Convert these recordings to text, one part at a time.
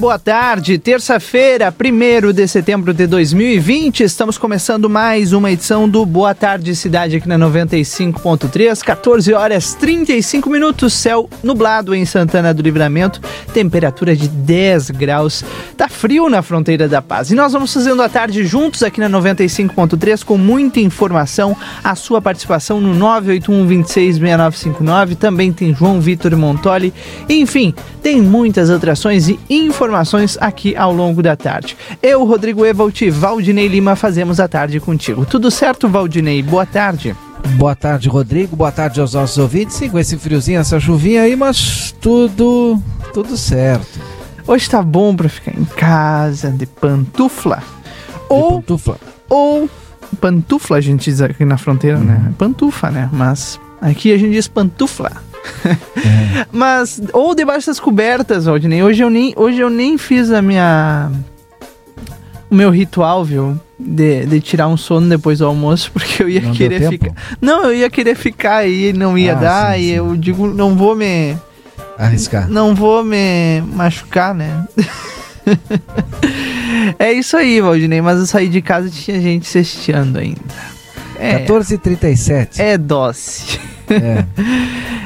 boa tarde. Terça-feira, 1 de setembro de 2020, estamos começando mais uma edição do Boa Tarde Cidade aqui na 95.3, 14 horas 35 minutos, céu nublado em Santana do Livramento, temperatura de 10 graus. Tá frio na fronteira da paz. E nós vamos fazendo a tarde juntos aqui na 95.3 com muita informação, a sua participação no 981 26 6959, também tem João Vitor Montoli, enfim, tem muitas atrações e informações aqui ao longo da tarde. Eu, Rodrigo Evalt e Valdinei Lima fazemos a tarde contigo. Tudo certo, Valdinei? Boa tarde. Boa tarde, Rodrigo. Boa tarde aos nossos ouvintes. Sim, com esse friozinho, essa chuvinha aí, mas tudo, tudo certo. Hoje tá bom pra ficar em casa, de pantufla. De ou, pantufla. Ou pantufla, a gente diz aqui na fronteira, uhum. né? Pantufa, né? Mas aqui a gente diz pantufla. É. Mas, ou debaixo das cobertas, Valdinei. Hoje eu nem, hoje eu nem fiz a minha. O meu ritual, viu? De, de tirar um sono depois do almoço, porque eu ia não querer ficar. Não, eu ia querer ficar aí, não ia ah, dar, sim, e sim. eu digo, não vou me. Arriscar. Não vou me machucar, né? é isso aí, Valdinei, mas eu saí de casa e tinha gente cesteando ainda. É, 14h37. É doce. É.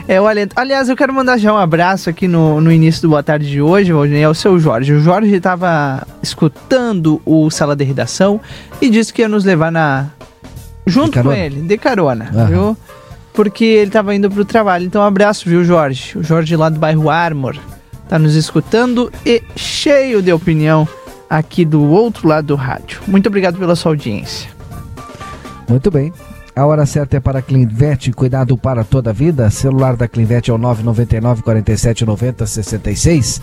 é o alento. Aliás, eu quero mandar já um abraço aqui no, no início do Boa Tarde de hoje, Valdinei, ao seu Jorge. O Jorge estava escutando o Sala de Redação e disse que ia nos levar na. junto com ele, de carona, viu? Porque ele estava indo para o trabalho. Então, um abraço, viu, Jorge? O Jorge lá do bairro Armor tá nos escutando e cheio de opinião aqui do outro lado do rádio. Muito obrigado pela sua audiência. Muito bem. A hora certa é para a Clinvet, cuidado para toda a vida. Celular da Clinvet é o 999 47 90 66.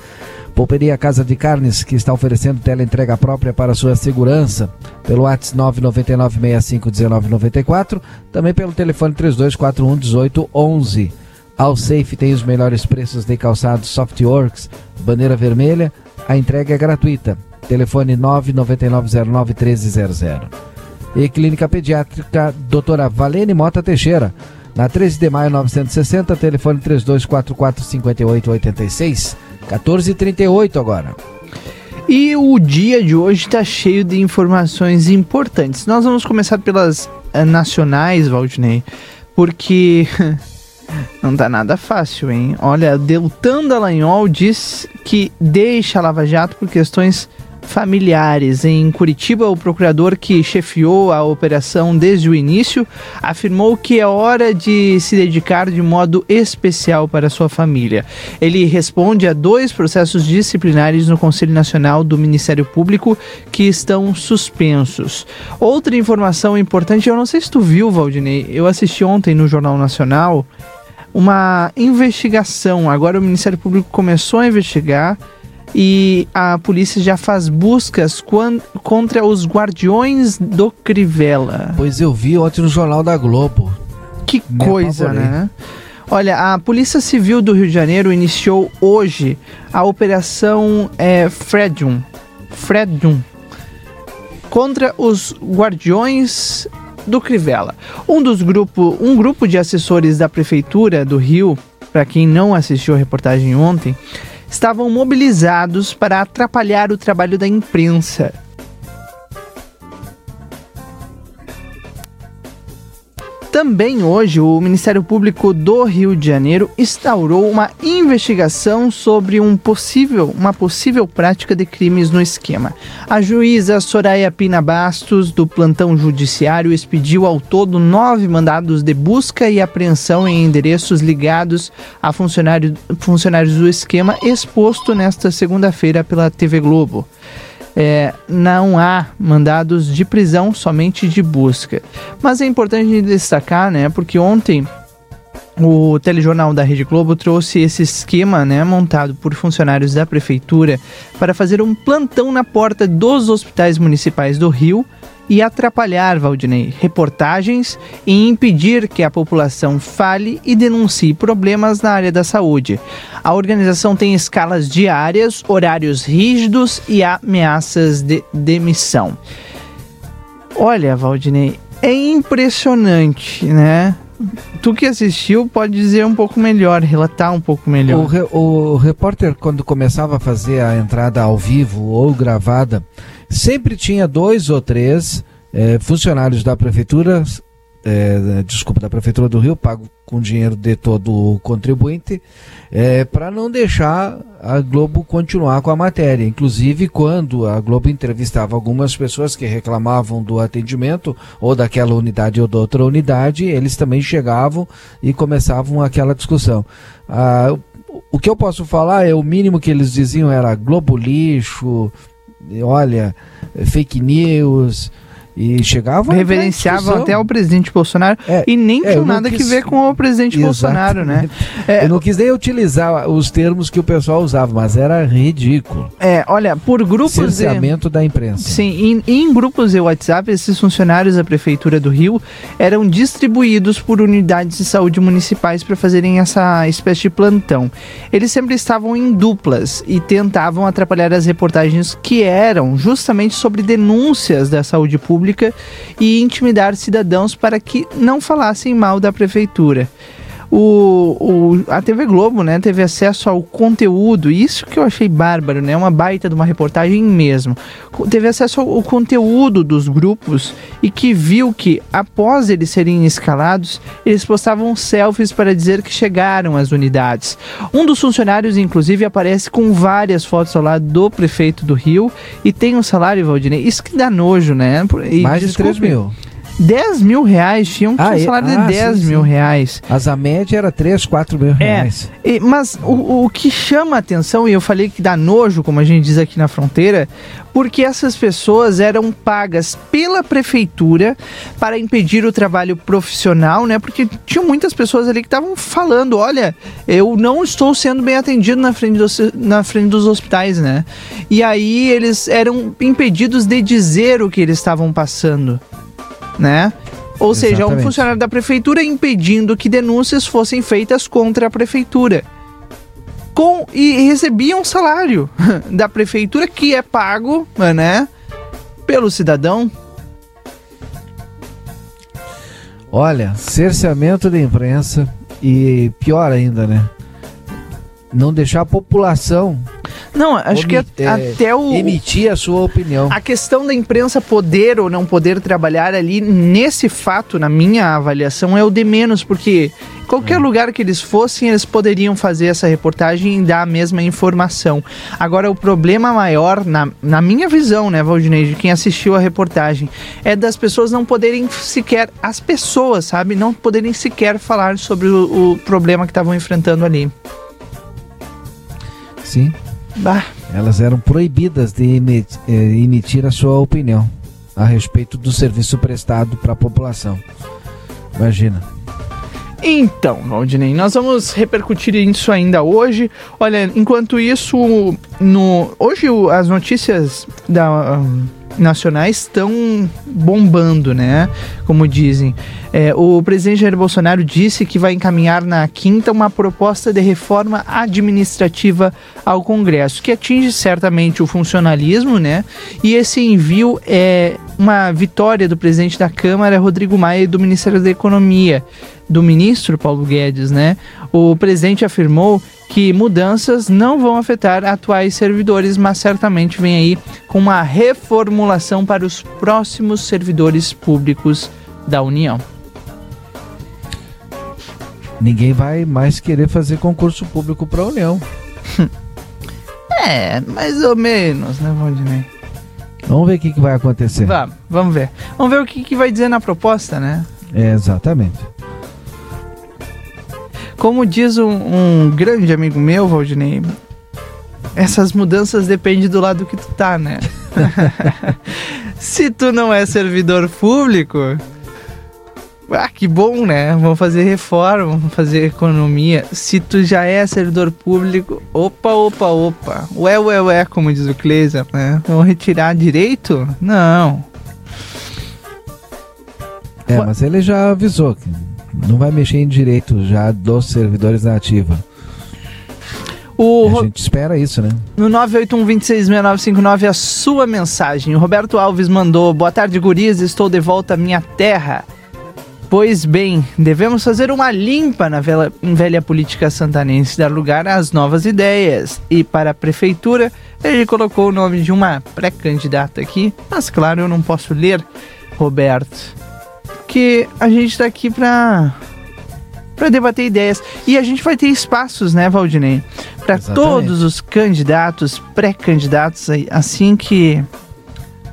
Pouperia Casa de Carnes, que está oferecendo tela entrega própria para sua segurança, pelo WhatsApp 999 65 1994, também pelo telefone 3241 1811. Ao Safe tem os melhores preços de calçados Softworks, bandeira vermelha, a entrega é gratuita. Telefone 99909 1300 e Clínica Pediátrica Doutora Valene Mota Teixeira. Na 13 de maio 960, telefone 3244 5886, 1438 agora. E o dia de hoje está cheio de informações importantes. Nós vamos começar pelas uh, nacionais, Valdinei, porque não tá nada fácil, hein? Olha, Deltan Dallagnol diz que deixa a Lava Jato por questões familiares. Em Curitiba, o procurador que chefiou a operação desde o início afirmou que é hora de se dedicar de modo especial para sua família. Ele responde a dois processos disciplinares no Conselho Nacional do Ministério Público que estão suspensos. Outra informação importante, eu não sei se tu viu, Valdinei, eu assisti ontem no Jornal Nacional uma investigação. Agora o Ministério Público começou a investigar e a polícia já faz buscas contra os guardiões do Crivella. Pois eu vi ontem no Jornal da Globo. Que Me coisa, apavorei. né? Olha, a Polícia Civil do Rio de Janeiro iniciou hoje a Operação é, Fredum, Fredum contra os guardiões do Crivella. Um dos grupo, um grupo de assessores da prefeitura do Rio, para quem não assistiu a reportagem ontem, estavam mobilizados para atrapalhar o trabalho da imprensa. Também hoje, o Ministério Público do Rio de Janeiro instaurou uma investigação sobre um possível, uma possível prática de crimes no esquema. A juíza Soraya Pina Bastos, do plantão judiciário, expediu ao todo nove mandados de busca e apreensão em endereços ligados a funcionário, funcionários do esquema, exposto nesta segunda-feira pela TV Globo é, não há mandados de prisão, somente de busca. Mas é importante destacar, né, porque ontem o telejornal da Rede Globo trouxe esse esquema, né, montado por funcionários da prefeitura para fazer um plantão na porta dos hospitais municipais do Rio e atrapalhar, Valdinei, reportagens e impedir que a população fale e denuncie problemas na área da saúde. A organização tem escalas diárias, horários rígidos e ameaças de demissão. Olha, Valdinei, é impressionante, né? tu que assistiu pode dizer um pouco melhor, relatar um pouco melhor. O, re, o repórter, quando começava a fazer a entrada ao vivo ou gravada, sempre tinha dois ou três é, funcionários da prefeitura é, desculpa, da Prefeitura do Rio, pago com dinheiro de todo o contribuinte, é, para não deixar a Globo continuar com a matéria. Inclusive, quando a Globo entrevistava algumas pessoas que reclamavam do atendimento, ou daquela unidade ou da outra unidade, eles também chegavam e começavam aquela discussão. Ah, o que eu posso falar é o mínimo que eles diziam era Globo lixo, olha, fake news. E chegavam reverenciavam até o presidente Bolsonaro é, e nem é, tinham nada quis... que ver com o presidente. Bolsonaro, né? É, eu não quis nem utilizar os termos que o pessoal usava, mas era ridículo. É, olha, por grupos Cerceamento de... da imprensa. Sim, em, em grupos de WhatsApp, esses funcionários da prefeitura do Rio eram distribuídos por unidades de saúde municipais para fazerem essa espécie de plantão. Eles sempre estavam em duplas e tentavam atrapalhar as reportagens que eram justamente sobre denúncias da saúde pública pública e intimidar cidadãos para que não falassem mal da prefeitura o, o, a TV Globo, né, teve acesso ao conteúdo, isso que eu achei bárbaro, né, uma baita de uma reportagem mesmo. Teve acesso ao, conteúdo dos grupos e que viu que, após eles serem escalados, eles postavam selfies para dizer que chegaram às unidades. Um dos funcionários, inclusive, aparece com várias fotos ao lado do prefeito do Rio e tem um salário, Valdinei, isso que dá nojo, né? E, Mais de 3 mil. 10 mil reais, tinha um, ah, salário ah, de 10 sim, mil sim. reais. Mas a média era 3, 4 mil é, reais. É, e, mas o, o que chama a atenção, e eu falei que dá nojo, como a gente diz aqui na fronteira, porque essas pessoas eram pagas pela prefeitura para impedir o trabalho profissional, né? Porque tinha muitas pessoas ali que estavam falando, olha, eu não estou sendo bem atendido na frente, do, na frente dos hospitais, né? E aí eles eram impedidos de dizer o que eles estavam passando né? Ou Exatamente. seja, um funcionário da prefeitura impedindo que denúncias fossem feitas contra a prefeitura. Com, e recebiam um salário da prefeitura que é pago, né, pelo cidadão. Olha, cerceamento da imprensa e pior ainda, né? Não deixar a população não, acho que é, até o. Emitir a sua opinião. A questão da imprensa poder ou não poder trabalhar ali, nesse fato, na minha avaliação, é o de menos, porque qualquer hum. lugar que eles fossem, eles poderiam fazer essa reportagem e dar a mesma informação. Agora, o problema maior, na, na minha visão, né, Valdinei, de quem assistiu a reportagem, é das pessoas não poderem sequer, as pessoas, sabe, não poderem sequer falar sobre o, o problema que estavam enfrentando ali. Sim. Bah. Elas eram proibidas de eh, emitir a sua opinião a respeito do serviço prestado para a população. Imagina. Então, Valdinei, nós vamos repercutir isso ainda hoje. Olha, enquanto isso, no hoje as notícias da nacionais estão bombando, né? Como dizem. É, o presidente Jair Bolsonaro disse que vai encaminhar na quinta uma proposta de reforma administrativa ao Congresso, que atinge certamente o funcionalismo, né? E esse envio é uma vitória do presidente da Câmara, Rodrigo Maia, e do Ministério da Economia, do ministro Paulo Guedes, né? O presidente afirmou que mudanças não vão afetar atuais servidores, mas certamente vem aí com uma reformulação para os próximos servidores públicos da União. Ninguém vai mais querer fazer concurso público para a União. é, mais ou menos, né, Valdinei? Vamos ver o que, que vai acontecer. Vamos, vamos ver. Vamos ver o que, que vai dizer na proposta, né? É, exatamente. Como diz um, um grande amigo meu, Valdinei, essas mudanças dependem do lado que tu tá, né? Se tu não é servidor público, ah, que bom, né? Vamos fazer reforma, vamos fazer economia. Se tu já é servidor público, opa, opa, opa. Ué, ué, ué, como diz o Cleiser, né? Vamos retirar direito? Não. É, mas ele já avisou que não vai mexer em direito já dos servidores da ativa. O a gente espera isso, né? No 981-266959, a sua mensagem. O Roberto Alves mandou: Boa tarde, gurias. Estou de volta à minha terra. Pois bem, devemos fazer uma limpa na velha, velha política santanense, dar lugar às novas ideias. E para a prefeitura, ele colocou o nome de uma pré-candidata aqui, mas claro, eu não posso ler, Roberto, que a gente está aqui para para debater ideias. E a gente vai ter espaços, né, Valdinei? Para todos os candidatos, pré-candidatos, assim que.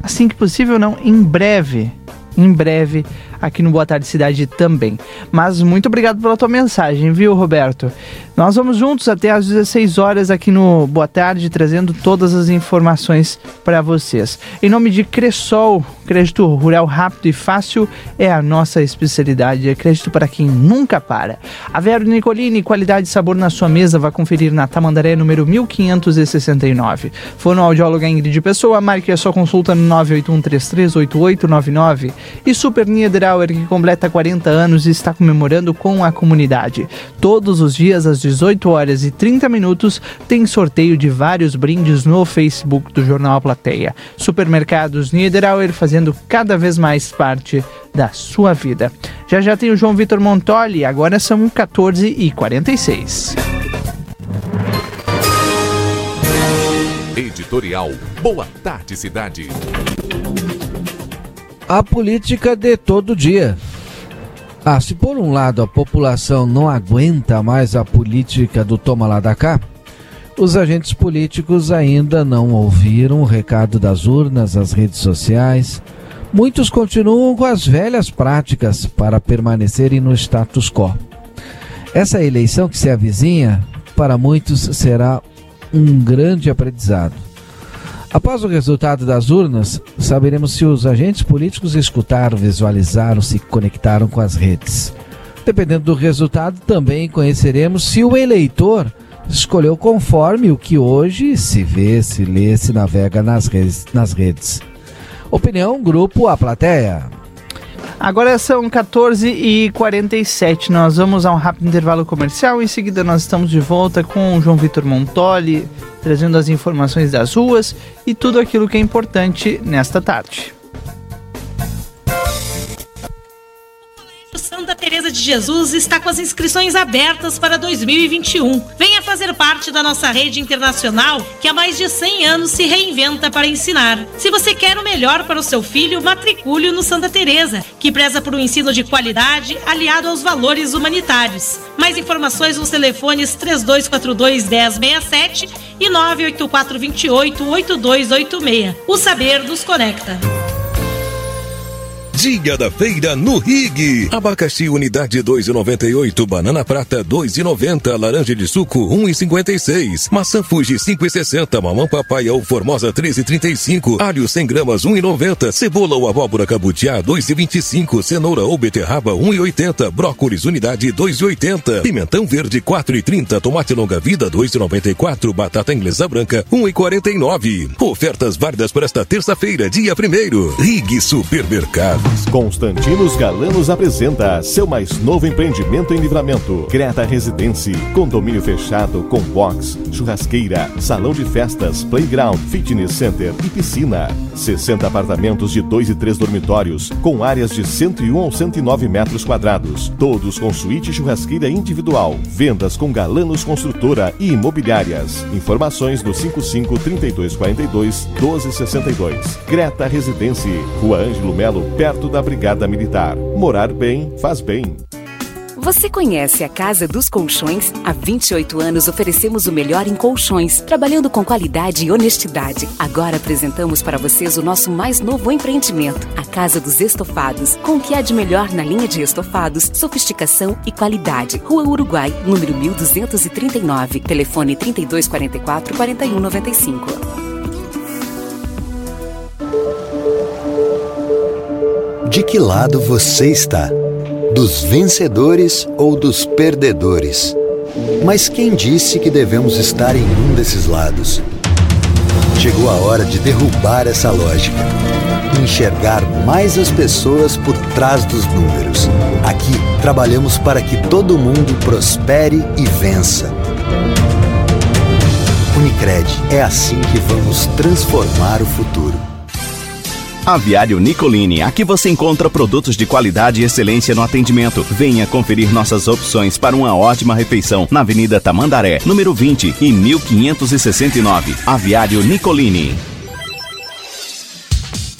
Assim que possível, não, em breve. Em breve aqui no Boa Tarde Cidade também. Mas muito obrigado pela tua mensagem, viu, Roberto? Nós vamos juntos até às 16 horas aqui no Boa Tarde, trazendo todas as informações para vocês. Em nome de Cressol, crédito rural rápido e fácil é a nossa especialidade. É crédito para quem nunca para. A Vero Nicolini, qualidade e sabor na sua mesa, vá conferir na Tamandaré número 1569. Fonoaudióloga Ingrid Pessoa, marque a sua consulta no 981338899 e Super Niederal Brauer, que completa 40 anos e está comemorando com a comunidade. Todos os dias, às 18 horas e 30 minutos, tem sorteio de vários brindes no Facebook do Jornal A Plateia. Supermercados Niederauer fazendo cada vez mais parte da sua vida. Já já tem o João Vitor Montoli, agora são 14 e 46. Editorial Boa Tarde Cidade. A política de todo dia. Ah, se por um lado a população não aguenta mais a política do toma lá da cá, os agentes políticos ainda não ouviram o recado das urnas, as redes sociais. Muitos continuam com as velhas práticas para permanecerem no status quo. Essa eleição que se avizinha, para muitos, será um grande aprendizado. Após o resultado das urnas, saberemos se os agentes políticos escutaram, visualizaram, se conectaram com as redes. Dependendo do resultado, também conheceremos se o eleitor escolheu conforme o que hoje se vê, se lê, se navega nas redes. Nas redes. Opinião, grupo, a plateia. Agora são 14h47. Nós vamos a um rápido intervalo comercial. Em seguida, nós estamos de volta com o João Vitor Montoli, trazendo as informações das ruas e tudo aquilo que é importante nesta tarde. Santa Teresa de Jesus está com as inscrições abertas para 2021. Venha fazer parte da nossa rede internacional que há mais de 100 anos se reinventa para ensinar. Se você quer o melhor para o seu filho, matricule no Santa Teresa, que preza por um ensino de qualidade aliado aos valores humanitários. Mais informações nos telefones 3242 1067 e 984 28 8286. O saber nos conecta. Dia da feira no Rig. Abacaxi unidade 2,98, banana prata 2,90, laranja de suco 1,56, maçã Fuji 5,60, mamão papai ou formosa 13,35, alho 100 gramas 1,90, cebola ou abóbora cabutiá 2,25, cenoura ou beterraba 1,80, brócolis unidade 2,80, pimentão verde 4,30, tomate longa vida 2,94, batata inglesa branca 1,49. Ofertas válidas para esta terça-feira, dia 1 Rig Supermercado. Constantinos Galanos apresenta seu mais novo empreendimento em livramento. Creta Residência, condomínio fechado com box, churrasqueira, salão de festas, playground, fitness center e piscina. 60 apartamentos de 2 e 3 dormitórios, com áreas de 101 ou 109 metros quadrados, todos com suíte churrasqueira individual. Vendas com Galanos Construtora e Imobiliárias. Informações no 55 3242 1262. Creta Residência, Rua Ângelo Melo, perto da Brigada Militar. Morar bem faz bem. Você conhece a Casa dos Colchões? Há 28 anos oferecemos o melhor em colchões, trabalhando com qualidade e honestidade. Agora apresentamos para vocês o nosso mais novo empreendimento, a Casa dos Estofados, com o que há de melhor na linha de estofados, sofisticação e qualidade. Rua Uruguai, número 1239, telefone 3244 4195. De que lado você está? Dos vencedores ou dos perdedores? Mas quem disse que devemos estar em um desses lados? Chegou a hora de derrubar essa lógica enxergar mais as pessoas por trás dos números. Aqui trabalhamos para que todo mundo prospere e vença. Unicred, é assim que vamos transformar o futuro. Aviário Nicolini, aqui você encontra produtos de qualidade e excelência no atendimento. Venha conferir nossas opções para uma ótima refeição na Avenida Tamandaré, número 20 e 1569. Aviário Nicolini.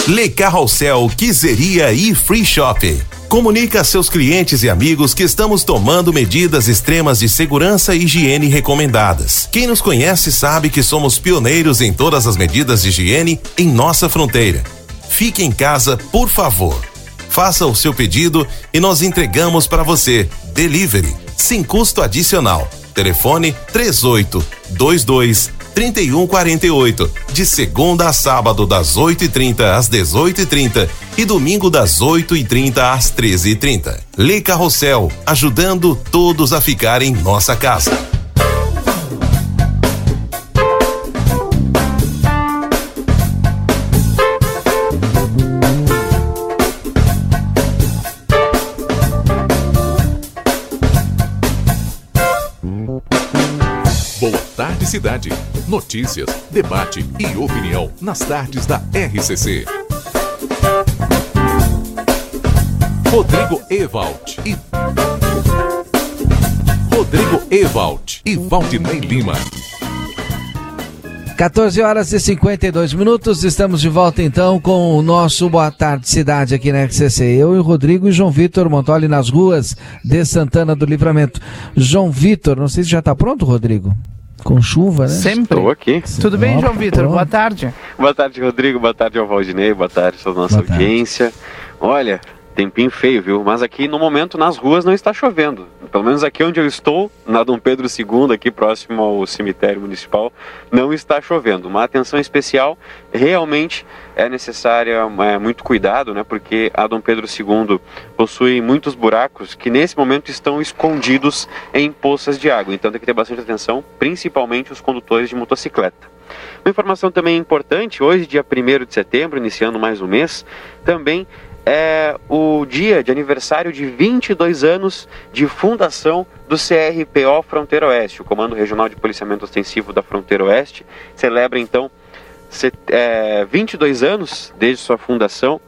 Le Carrossel Quiseria e Free Shop. Comunica a seus clientes e amigos que estamos tomando medidas extremas de segurança e higiene recomendadas. Quem nos conhece sabe que somos pioneiros em todas as medidas de higiene em nossa fronteira. Fique em casa, por favor. Faça o seu pedido e nós entregamos para você. Delivery, sem custo adicional. Telefone 3822 3148. De segunda a sábado, das 8h30 às 18h30 e domingo das 8h30 às 13h30. Lê Carrossel, ajudando todos a ficar em nossa casa. Cidade. Notícias, debate e opinião nas tardes da RCC. Rodrigo Ewald e Rodrigo Ewald e Valdinei Lima. 14 horas e 52 minutos, estamos de volta então com o nosso Boa Tarde Cidade aqui na RCC. Eu e o Rodrigo e João Vitor Montoli nas ruas de Santana do Livramento. João Vitor, não sei se já está pronto, Rodrigo? Com chuva, né? Sempre. Estou aqui. Tudo bem, João Vitor? Boa tarde. Boa tarde, Rodrigo. Boa tarde ao Valdinei. Boa tarde a toda a nossa Boa tarde. audiência. Olha, tempinho feio, viu? Mas aqui no momento nas ruas não está chovendo. Pelo menos aqui onde eu estou, na Dom Pedro II, aqui próximo ao cemitério municipal, não está chovendo. Uma atenção especial realmente é necessária é, muito cuidado, né? Porque a Dom Pedro II possui muitos buracos que nesse momento estão escondidos em poças de água. Então tem que ter bastante atenção, principalmente os condutores de motocicleta. Uma informação também importante, hoje, dia 1 de setembro, iniciando mais um mês, também é o dia de aniversário de 22 anos de fundação do CRPO Fronteira Oeste. O Comando Regional de Policiamento Ostensivo da Fronteira Oeste celebra então se- é, 22 anos desde sua fundação,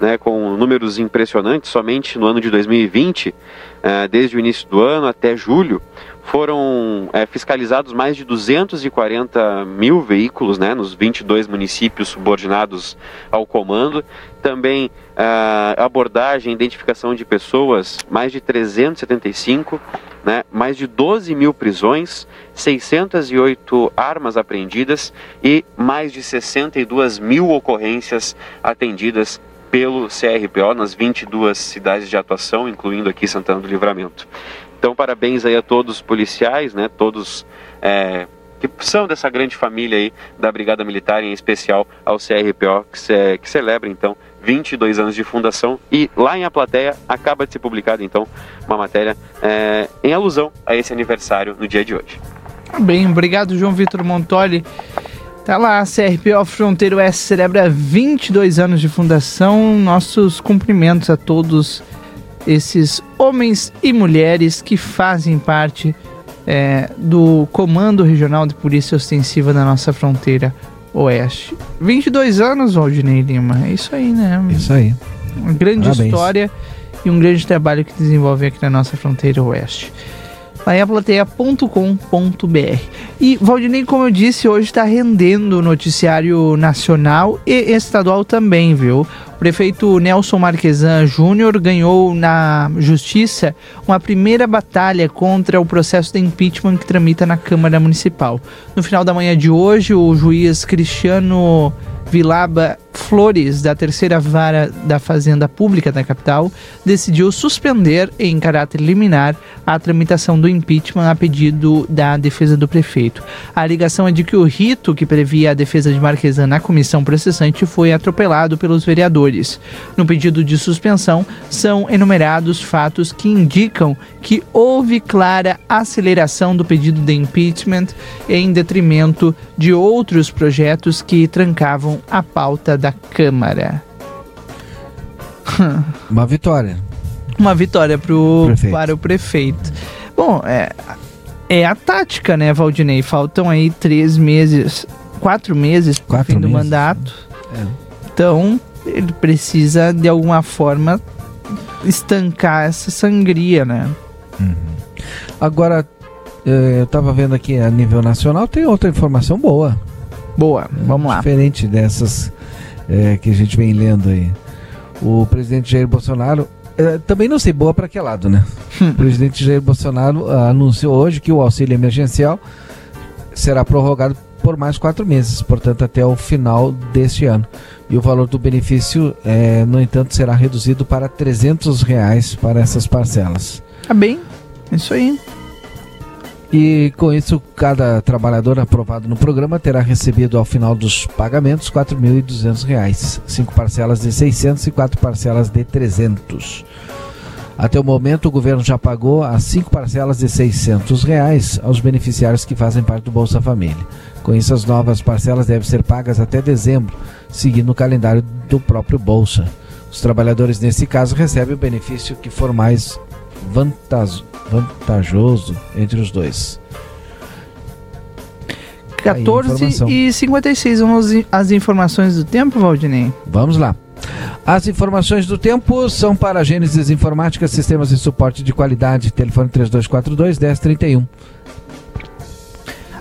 né, com números impressionantes. Somente no ano de 2020, é, desde o início do ano até julho, foram é, fiscalizados mais de 240 mil veículos né, nos 22 municípios subordinados ao comando. Também ah, abordagem e identificação de pessoas, mais de 375, né, mais de 12 mil prisões, 608 armas apreendidas e mais de 62 mil ocorrências atendidas pelo CRPO nas 22 cidades de atuação, incluindo aqui Santana do Livramento. Então, parabéns aí a todos os policiais, né, todos é, que são dessa grande família aí da Brigada Militar, em especial ao CRPO, que, que celebra então 22 anos de fundação e lá em A Plateia acaba de ser publicada então uma matéria é, em alusão a esse aniversário no dia de hoje. Bem, obrigado, João Vitor Montoli. Tá lá, a CRPO Fronteiro Oeste celebra 22 anos de fundação. Nossos cumprimentos a todos esses homens e mulheres que fazem parte é, do Comando Regional de Polícia Ostensiva da nossa fronteira oeste. 22 anos, Valdinei Lima. É isso aí, né? Isso aí. Uma grande Parabéns. história e um grande trabalho que desenvolve aqui na nossa fronteira oeste. Lá em aplateia.com.br. E Valdinei, como eu disse, hoje está rendendo o noticiário nacional e estadual também, viu? O prefeito Nelson Marquesan Júnior ganhou na justiça uma primeira batalha contra o processo de impeachment que tramita na Câmara Municipal. No final da manhã de hoje, o juiz Cristiano Vilaba Flores, da terceira vara da Fazenda Pública da capital, decidiu suspender em caráter liminar a tramitação do impeachment a pedido da defesa do prefeito. A alegação é de que o rito que previa a defesa de Marquesan na comissão processante foi atropelado pelos vereadores. No pedido de suspensão, são enumerados fatos que indicam que houve clara aceleração do pedido de impeachment em detrimento de outros projetos que trancavam a pauta da Câmara. Uma vitória. Uma vitória pro, Prefeito. para o prefeito. Bom, é, é a tática, né, Valdinei? Faltam aí três meses, quatro meses para o fim do meses. mandato. É. Então, ele precisa de alguma forma estancar essa sangria, né? Agora, eh, eu estava vendo aqui a nível nacional, tem outra informação boa. Boa, vamos lá. Diferente dessas eh, que a gente vem lendo aí. O presidente Jair Bolsonaro, eh, também não sei boa para que lado, né? o presidente Jair Bolsonaro ah, anunciou hoje que o auxílio emergencial será prorrogado por mais quatro meses, portanto até o final deste ano. E o valor do benefício, eh, no entanto, será reduzido para 300 reais para essas parcelas. Tá bem, isso aí. E com isso, cada trabalhador aprovado no programa terá recebido ao final dos pagamentos R$ 4.200, cinco parcelas de R$ 600 e quatro parcelas de R$ 300. Até o momento, o governo já pagou as cinco parcelas de 600 reais aos beneficiários que fazem parte do Bolsa Família. Com isso, as novas parcelas devem ser pagas até dezembro, seguindo o calendário do próprio Bolsa. Os trabalhadores, nesse caso, recebem o benefício que for mais vantaj- vantajoso entre os dois. Aí a 14 informação. e 56, vamos as informações do tempo, Valdinei? Vamos lá. As informações do tempo são para Gênesis Informática, Sistemas de Suporte de Qualidade. Telefone 3242 1031.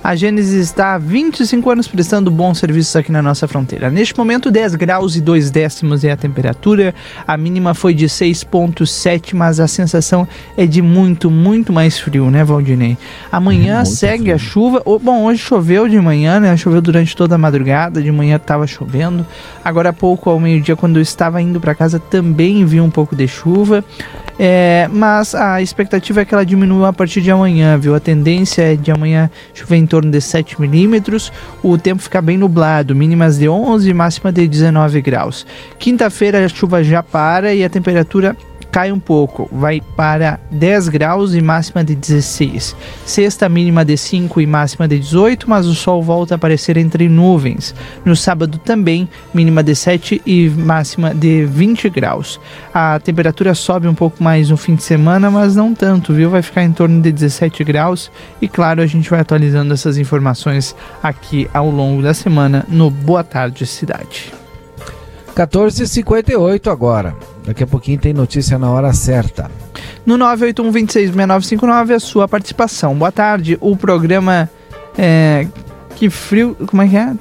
A Gênesis está há 25 anos prestando bons serviços aqui na nossa fronteira. Neste momento, 10 graus e 2 décimos é a temperatura. A mínima foi de 6,7, mas a sensação é de muito, muito mais frio, né, Valdinei? Amanhã segue a chuva. Bom, hoje choveu de manhã, né? Choveu durante toda a madrugada. De manhã estava chovendo. Agora há pouco, ao meio-dia, quando eu estava indo para casa, também vi um pouco de chuva. É, mas a expectativa é que ela diminua a partir de amanhã, viu? A tendência é de amanhã chover em torno de 7 milímetros, o tempo fica bem nublado, mínimas de 11 e máxima de 19 graus. Quinta-feira a chuva já para e a temperatura cai um pouco, vai para 10 graus e máxima de 16. Sexta mínima de 5 e máxima de 18, mas o sol volta a aparecer entre nuvens. No sábado também, mínima de 7 e máxima de 20 graus. A temperatura sobe um pouco mais no fim de semana, mas não tanto, viu? Vai ficar em torno de 17 graus. E claro, a gente vai atualizando essas informações aqui ao longo da semana no Boa Tarde Cidade. 14h58 agora. Daqui a pouquinho tem notícia na hora certa. No 981266959, a sua participação. Boa tarde. O programa é, Que Frio. Como é que é?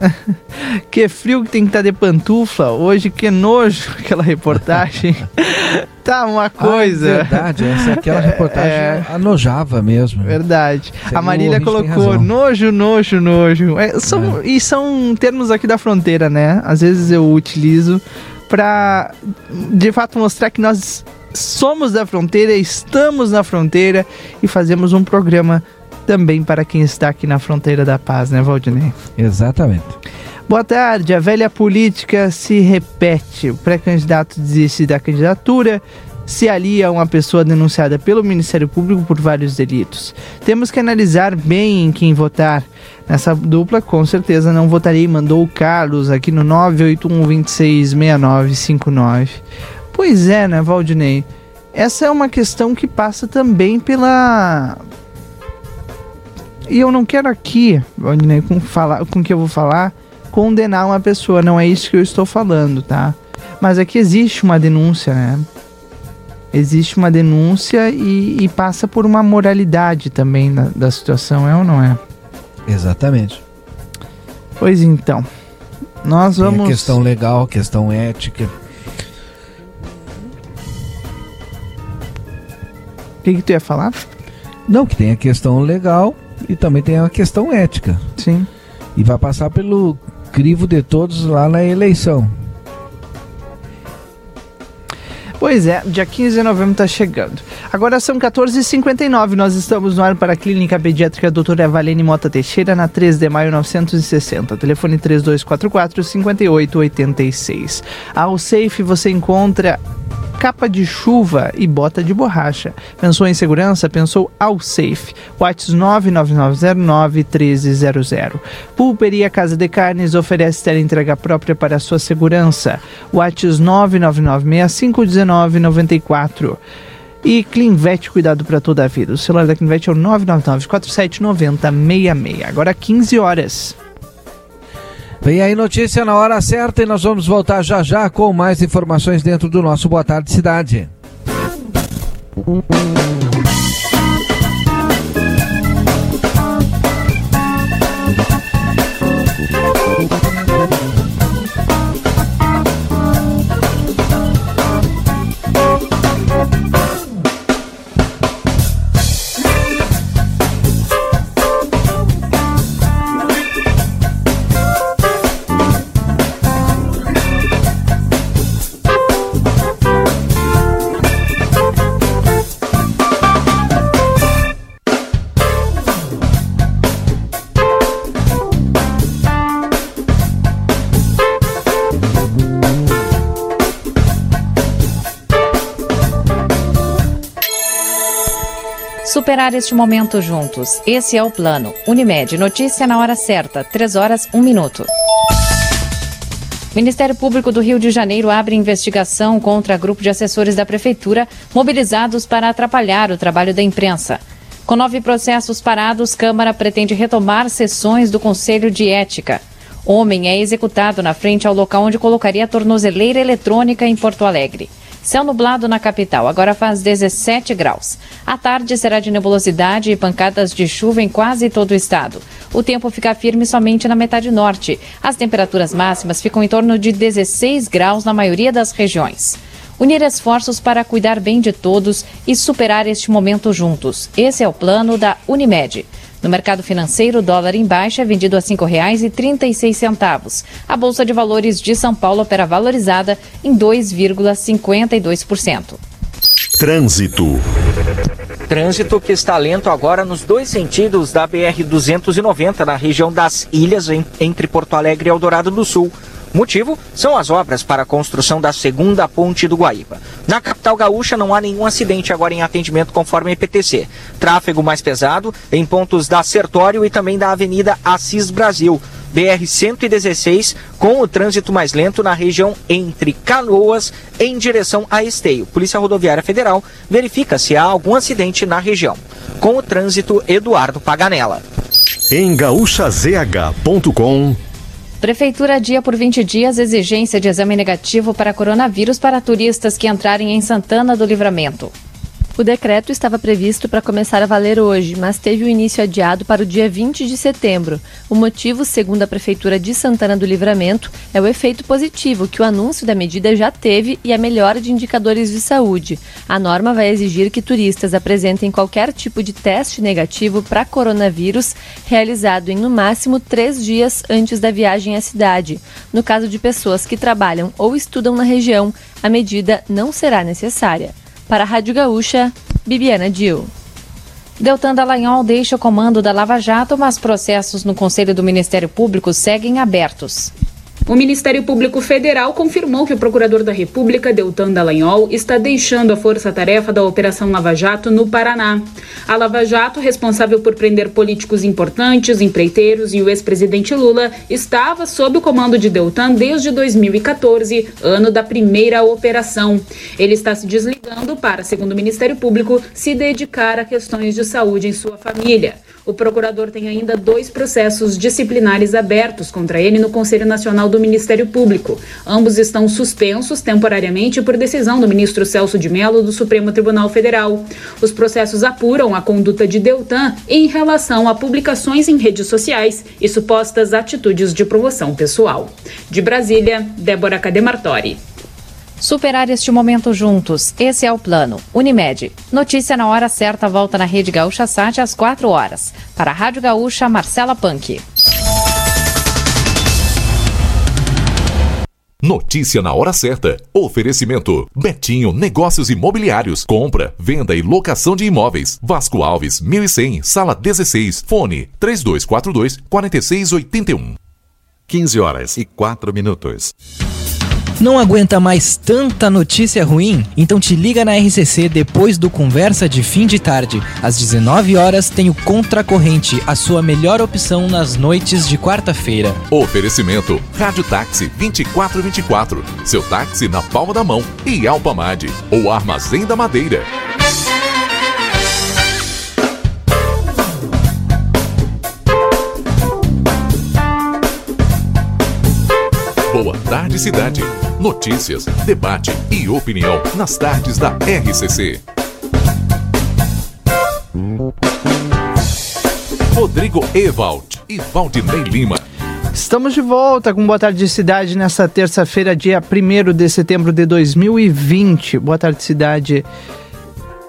que frio que tem que estar de pantufla. Hoje, que nojo aquela reportagem. tá uma coisa. Ah, é verdade, essa aquela reportagem É. anojava mesmo. Verdade. Você a Marília viu, tem colocou nojo, nojo, nojo. É, são, E são termos aqui da fronteira, né? Às vezes eu utilizo pra de fato mostrar que nós somos da fronteira, estamos na fronteira e fazemos um programa também para quem está aqui na fronteira da paz, né, Valdinei? Exatamente. Boa tarde. A velha política se repete. O pré-candidato desiste da candidatura, se alia a uma pessoa denunciada pelo Ministério Público por vários delitos. Temos que analisar bem em quem votar. Nessa dupla, com certeza não votarei, mandou o Carlos aqui no 981266959. Pois é, né, Valdinei? Essa é uma questão que passa também pela. E eu não quero aqui, Valdinei, com, falar, com o que eu vou falar, condenar uma pessoa, não é isso que eu estou falando, tá? Mas aqui existe uma denúncia, né? Existe uma denúncia e, e passa por uma moralidade também da, da situação, é ou não é? Exatamente. Pois então, nós Tem vamos. questão legal, questão ética. O que, que tu ia falar? Não, que tem a questão legal e também tem a questão ética. Sim. E vai passar pelo crivo de todos lá na eleição. Pois é, dia 15 de novembro está chegando. Agora são 14h59, nós estamos no ar para a Clínica Pediátrica Doutora Valene Mota Teixeira, na 3 de maio 960, telefone 3244-5886. Ao Safe você encontra capa de chuva e bota de borracha. Pensou em segurança? Pensou ao Safe. Whats 99909-1300. Pulperia Casa de Carnes oferece entrega própria para a sua segurança. Whats 9996519 1994. E Clinvet, cuidado para toda a vida. O celular da Clinvet é o 999-4790-66. Agora 15 horas. Vem aí notícia na hora certa e nós vamos voltar já já com mais informações dentro do nosso Boa Tarde Cidade. Superar este momento juntos. Esse é o plano. Unimed, notícia na hora certa, 3 horas, 1 minuto. Ministério Público do Rio de Janeiro abre investigação contra grupo de assessores da Prefeitura mobilizados para atrapalhar o trabalho da imprensa. Com nove processos parados, Câmara pretende retomar sessões do Conselho de Ética. Homem é executado na frente ao local onde colocaria a tornozeleira eletrônica em Porto Alegre. Céu nublado na capital, agora faz 17 graus. A tarde será de nebulosidade e pancadas de chuva em quase todo o estado. O tempo fica firme somente na metade norte. As temperaturas máximas ficam em torno de 16 graus na maioria das regiões. Unir esforços para cuidar bem de todos e superar este momento juntos. Esse é o plano da Unimed. No mercado financeiro, o dólar em baixa é vendido a R$ 5,36. A Bolsa de Valores de São Paulo opera valorizada em 2,52%. Trânsito. Trânsito que está lento agora nos dois sentidos da BR-290, na região das Ilhas, entre Porto Alegre e Eldorado do Sul. Motivo são as obras para a construção da segunda ponte do Guaíba. Na capital gaúcha não há nenhum acidente agora em atendimento conforme a IPTC. Tráfego mais pesado em pontos da Sertório e também da Avenida Assis Brasil. BR-116 com o trânsito mais lento na região entre Canoas em direção a Esteio. Polícia Rodoviária Federal verifica se há algum acidente na região. Com o trânsito, Eduardo Paganella. Em gaúchazh.com Prefeitura adia por 20 dias exigência de exame negativo para coronavírus para turistas que entrarem em Santana do Livramento. O decreto estava previsto para começar a valer hoje, mas teve o início adiado para o dia 20 de setembro. O motivo, segundo a Prefeitura de Santana do Livramento, é o efeito positivo que o anúncio da medida já teve e a melhora de indicadores de saúde. A norma vai exigir que turistas apresentem qualquer tipo de teste negativo para coronavírus realizado em no máximo três dias antes da viagem à cidade. No caso de pessoas que trabalham ou estudam na região, a medida não será necessária. Para a Rádio Gaúcha, Bibiana Dil. Deltan Dallagnol deixa o comando da Lava Jato, mas processos no Conselho do Ministério Público seguem abertos. O Ministério Público Federal confirmou que o procurador da República, Deltan Dallagnol, está deixando a força-tarefa da Operação Lava Jato no Paraná. A Lava Jato, responsável por prender políticos importantes, empreiteiros e o ex-presidente Lula, estava sob o comando de Deltan desde 2014, ano da primeira operação. Ele está se desligando para, segundo o Ministério Público, se dedicar a questões de saúde em sua família. O procurador tem ainda dois processos disciplinares abertos contra ele no Conselho Nacional do Ministério Público. Ambos estão suspensos temporariamente por decisão do ministro Celso de Mello do Supremo Tribunal Federal. Os processos apuram a conduta de Deltan em relação a publicações em redes sociais e supostas atitudes de promoção pessoal. De Brasília, Débora Cademartori. Superar este momento juntos. Esse é o plano. Unimed. Notícia na hora certa volta na Rede Gaúcha Sat às 4 horas. Para a Rádio Gaúcha, Marcela Punk. Notícia na hora certa. Oferecimento: Betinho Negócios Imobiliários. Compra, venda e locação de imóveis. Vasco Alves, 1100, sala 16. Fone: 3242 4681. 15 horas e 4 minutos. Não aguenta mais tanta notícia ruim? Então te liga na RCC depois do Conversa de Fim de Tarde. Às 19 horas tem o Contracorrente, a sua melhor opção nas noites de quarta-feira. Oferecimento: Rádio Táxi 2424. Seu táxi na palma da mão. E Alpamade, o Armazém da Madeira. Tarde Cidade. Notícias, debate e opinião nas tardes da RCC. Rodrigo Ewald e Valdinei Lima. Estamos de volta com Boa Tarde Cidade nessa terça-feira, dia 1 de setembro de 2020. Boa Tarde Cidade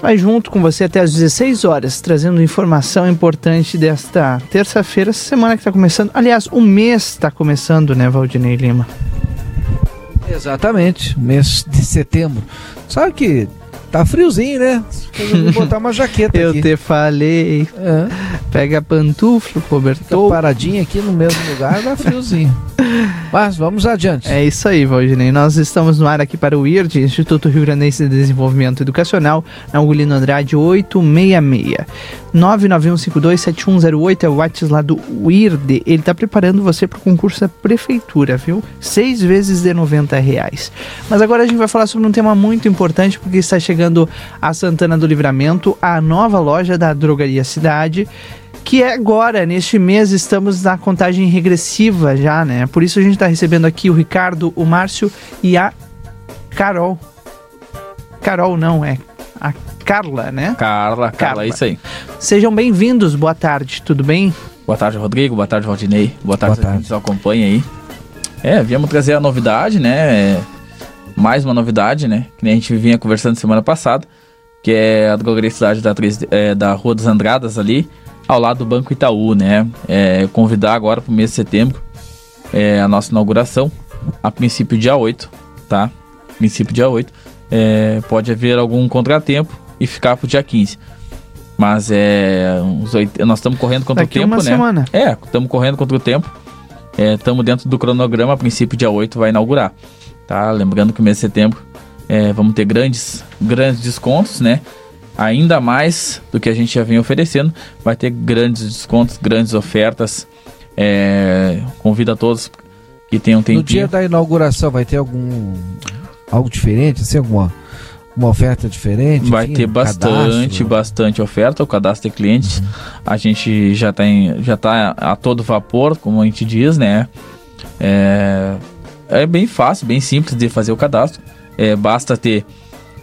vai junto com você até às 16 horas, trazendo informação importante desta terça-feira, semana que está começando. Aliás, o mês está começando, né, Valdinei Lima? Exatamente, mês de setembro. Sabe que Tá friozinho, né? Vou botar uma jaqueta Eu aqui. te falei. É. Pega pantuflo, cobertor. paradinha aqui no mesmo lugar, dá friozinho. Mas vamos adiante. É isso aí, Valdinei. Nós estamos no ar aqui para o IRD, Instituto Rio Grandense de Desenvolvimento Educacional, na Ugolino Andrade 866. 991527108 é o WhatsApp lá do IRD. Ele está preparando você para o concurso da Prefeitura, viu? Seis vezes de 90 reais. Mas agora a gente vai falar sobre um tema muito importante, porque está chegando a Santana do Livramento, a nova loja da Drogaria Cidade, que é agora, neste mês, estamos na contagem regressiva já, né? Por isso a gente está recebendo aqui o Ricardo, o Márcio e a Carol. Carol não, é a Carla, né? Carla, Carla, é isso aí. Sejam bem-vindos, boa tarde, tudo bem? Boa tarde, Rodrigo. Boa tarde, Valdinei. Boa tarde, Boa tarde. a gente nos acompanha aí. É, viemos trazer a novidade, né? É, mais uma novidade, né? Que nem a gente vinha conversando semana passada, que é a drogaria da, é, da Rua dos Andradas ali, ao lado do Banco Itaú, né? É, convidar agora para o mês de setembro é, a nossa inauguração, a princípio dia 8, tá? Princípio dia 8. É, pode haver algum contratempo e ficar pro dia 15. Mas é. Uns oit- Nós estamos correndo contra Daqui o tempo, uma né? semana. É, estamos correndo contra o tempo. Estamos dentro do cronograma, a princípio dia 8 vai inaugurar. Tá? Lembrando que o mês de setembro é, vamos ter grandes, grandes descontos, né? Ainda mais do que a gente já vem oferecendo. Vai ter grandes descontos, grandes ofertas. É, convido a todos que tenham tempinho. No dia da inauguração vai ter algum algo diferente, assim, alguma uma oferta diferente? Vai enfim, ter um bastante, cadastro? bastante oferta, o cadastro de clientes. A gente já tá, em, já tá a todo vapor, como a gente diz, né? É, é bem fácil, bem simples de fazer o cadastro. É, basta ter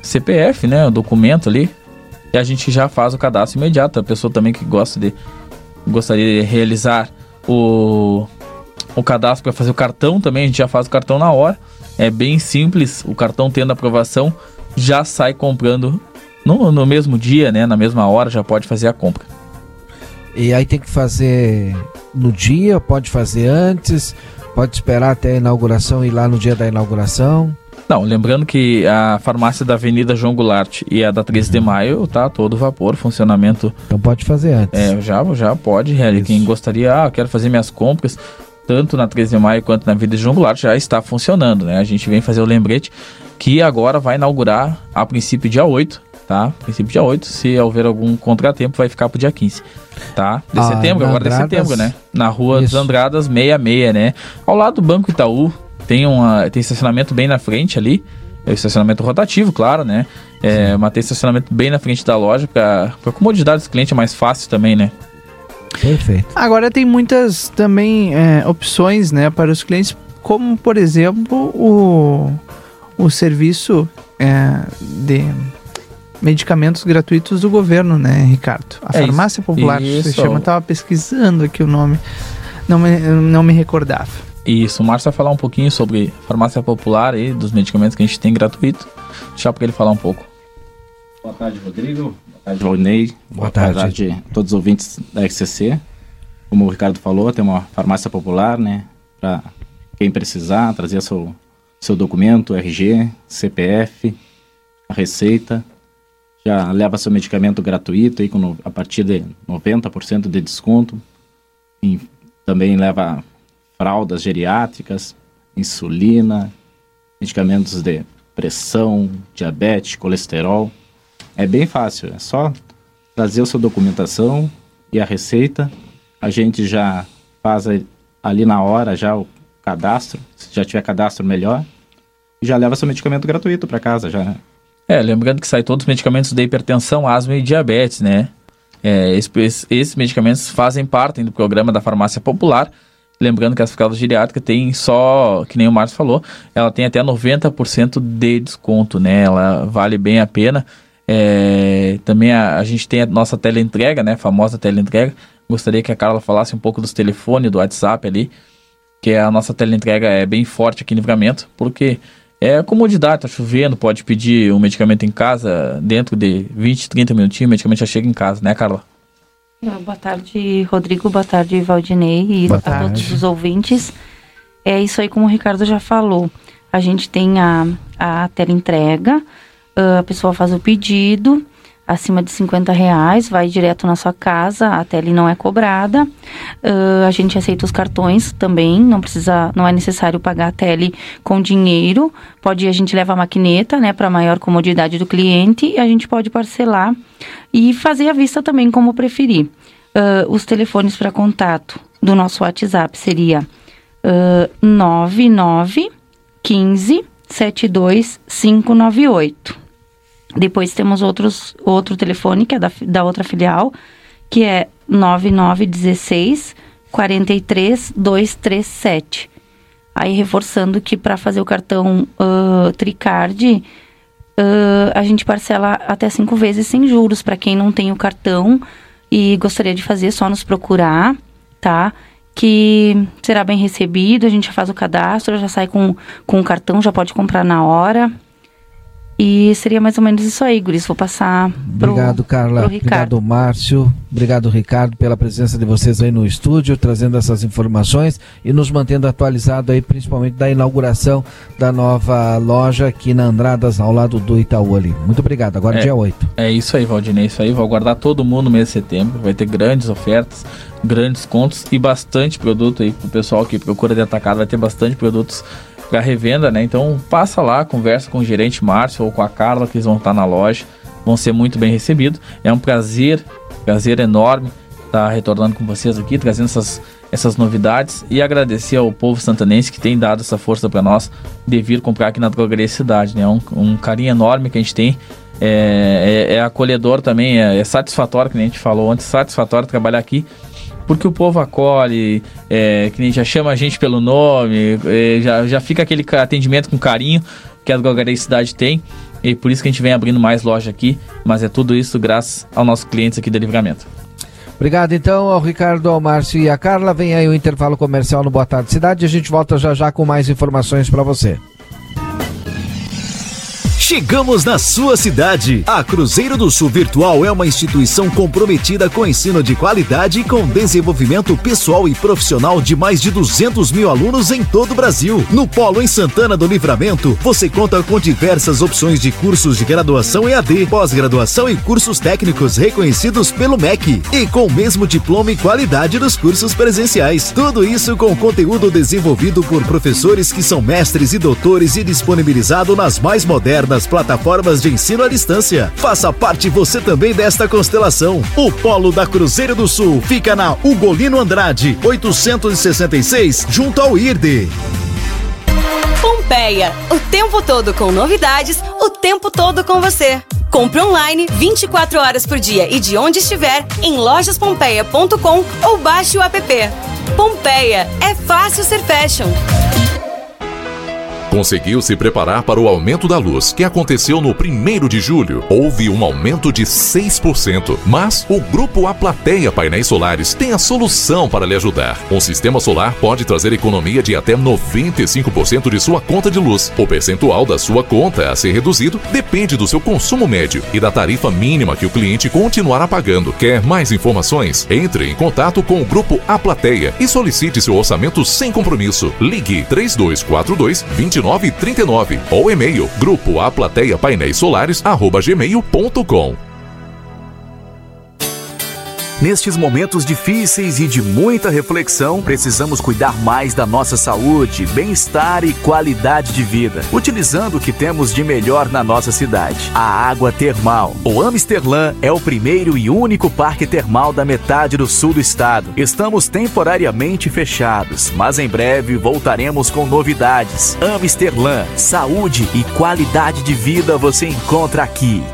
CPF, né? O documento ali. E a gente já faz o cadastro imediato. A pessoa também que gosta de gostaria de realizar o, o cadastro para fazer o cartão também, a gente já faz o cartão na hora. É bem simples, o cartão tendo aprovação, já sai comprando no, no mesmo dia, né? Na mesma hora já pode fazer a compra. E aí tem que fazer no dia, pode fazer antes, pode esperar até a inauguração e ir lá no dia da inauguração. Não, lembrando que a farmácia da Avenida João Goulart e a da 13 de Maio tá todo vapor, funcionamento. Então pode fazer antes. É, já, já pode, realizar. Quem gostaria, ah, quero fazer minhas compras, tanto na 13 de Maio quanto na Avenida João Goulart, já está funcionando, né? A gente vem fazer o lembrete que agora vai inaugurar a princípio dia 8, tá? Princípio dia 8, se houver algum contratempo, vai ficar pro dia 15, tá? De Ah, setembro, agora de Andradas- setembro, né? Na rua Isso. dos Andradas 66, né? Ao lado do Banco Itaú, tem, uma, tem estacionamento bem na frente ali. É o estacionamento rotativo, claro, né? É, mas tem estacionamento bem na frente da loja, para comodidade dos clientes é mais fácil também, né? Perfeito. Agora tem muitas também é, opções, né, para os clientes, como por exemplo o, o serviço é, de medicamentos gratuitos do governo, né, Ricardo? A É farmácia isso. popular se Isso. chama, estava pesquisando aqui o nome, não me, não me recordava. Isso, o Márcio vai falar um pouquinho sobre farmácia popular e dos medicamentos que a gente tem gratuito. Deixar para ele falar um pouco. Boa tarde, Rodrigo. Boa tarde, Valnei. Boa tarde. a todos os ouvintes da RCC. Como o Ricardo falou, tem uma farmácia popular, né? Para quem precisar, trazer seu, seu documento, RG, CPF, a receita. Já leva seu medicamento gratuito aí com a partir de 90% de desconto. E também leva fraldas geriátricas, insulina, medicamentos de pressão, diabetes, colesterol. É bem fácil, é só trazer a sua documentação e a receita. A gente já faz ali na hora já o cadastro, se já tiver cadastro melhor, e já leva seu medicamento gratuito para casa já. É, lembrando que sai todos os medicamentos de hipertensão, asma e diabetes, né? É, esses, esses medicamentos fazem parte do programa da farmácia popular, Lembrando que essa fralda geriátrica tem só, que nem o Márcio falou, ela tem até 90% de desconto, né? Ela vale bem a pena. É, também a, a, gente tem a nossa teleentrega, né? A famosa teleentrega. Gostaria que a Carla falasse um pouco dos telefones, do WhatsApp ali, que a nossa teleentrega é bem forte aqui em Livramento, porque é comodidade, tá chovendo, pode pedir um medicamento em casa, dentro de 20, 30 minutinhos, o medicamento já chega em casa, né, Carla? Boa tarde, Rodrigo. Boa tarde, Valdinei e Boa a tarde. todos os ouvintes. É isso aí, como o Ricardo já falou. A gente tem a, a tela entrega, a pessoa faz o pedido, acima de 50 reais, vai direto na sua casa, a tele não é cobrada. Uh, a gente aceita os cartões também, não precisa, não é necessário pagar a tele com dinheiro. Pode a gente leva a maquineta, né, para maior comodidade do cliente e a gente pode parcelar e fazer a vista também como preferir. Uh, os telefones para contato do nosso WhatsApp seria uh, 99 15 72 598. Depois temos outros, outro telefone, que é da, da outra filial, que é 9916 43237. Aí reforçando que para fazer o cartão uh, Tricard, uh, a gente parcela até cinco vezes sem juros. Para quem não tem o cartão e gostaria de fazer, só nos procurar, tá? Que será bem recebido, a gente já faz o cadastro, já sai com, com o cartão, já pode comprar na hora. E seria mais ou menos isso aí, Guris. Vou passar pro, Obrigado, Carla. Pro Obrigado, Márcio. Obrigado, Ricardo, pela presença de vocês aí no estúdio, trazendo essas informações e nos mantendo atualizado aí, principalmente da inauguração da nova loja aqui na Andradas, ao lado do Itaú ali. Muito obrigado. Agora é, dia 8. É isso aí, Valdinei. É isso aí. Vou aguardar todo mundo no mês de setembro. Vai ter grandes ofertas, grandes contos e bastante produto aí pro pessoal que procura de atacado. Vai ter bastante produtos para revenda, né? Então passa lá, conversa com o gerente Márcio ou com a Carla, que eles vão estar na loja, vão ser muito bem recebidos. É um prazer, prazer enorme estar retornando com vocês aqui, trazendo essas, essas novidades e agradecer ao povo santanense que tem dado essa força para nós de vir comprar aqui na Drogaria Cidade, né? Um, um carinho enorme que a gente tem. É, é, é acolhedor também, é, é satisfatório, que a gente falou antes, satisfatório trabalhar aqui porque o povo acolhe, é, que nem já chama a gente pelo nome, é, já, já fica aquele atendimento com carinho que a Drogaria Cidade tem. E por isso que a gente vem abrindo mais loja aqui, mas é tudo isso graças aos nossos clientes aqui de Livramento. Obrigado então ao Ricardo, ao Márcio e à Carla. Vem aí o intervalo comercial no Boa Tarde Cidade. A gente volta já já com mais informações para você. Chegamos na sua cidade. A Cruzeiro do Sul Virtual é uma instituição comprometida com ensino de qualidade e com desenvolvimento pessoal e profissional de mais de 200 mil alunos em todo o Brasil. No Polo em Santana do Livramento, você conta com diversas opções de cursos de graduação EAD, pós-graduação e cursos técnicos reconhecidos pelo MEC e com o mesmo diploma e qualidade dos cursos presenciais. Tudo isso com conteúdo desenvolvido por professores que são mestres e doutores e disponibilizado nas mais modernas das plataformas de ensino à distância. Faça parte você também desta constelação. O Polo da Cruzeiro do Sul fica na Ugolino Andrade, 866, junto ao IRDE. Pompeia, o tempo todo com novidades, o tempo todo com você. Compre online 24 horas por dia e de onde estiver em lojaspompeia.com ou baixe o app. Pompeia, é fácil ser fashion conseguiu se preparar para o aumento da luz, que aconteceu no 1 de julho. Houve um aumento de 6%, mas o grupo A Plateia Painéis Solares tem a solução para lhe ajudar. Um sistema solar pode trazer economia de até 95% de sua conta de luz. O percentual da sua conta a ser reduzido depende do seu consumo médio e da tarifa mínima que o cliente continuará pagando. Quer mais informações? Entre em contato com o grupo A Plateia e solicite seu orçamento sem compromisso. Ligue 3242 29 3939 ou e-mail grupo a Nestes momentos difíceis e de muita reflexão, precisamos cuidar mais da nossa saúde, bem-estar e qualidade de vida, utilizando o que temos de melhor na nossa cidade: a água termal. O Amsterlan é o primeiro e único parque termal da metade do sul do estado. Estamos temporariamente fechados, mas em breve voltaremos com novidades. Amsterlan, saúde e qualidade de vida você encontra aqui.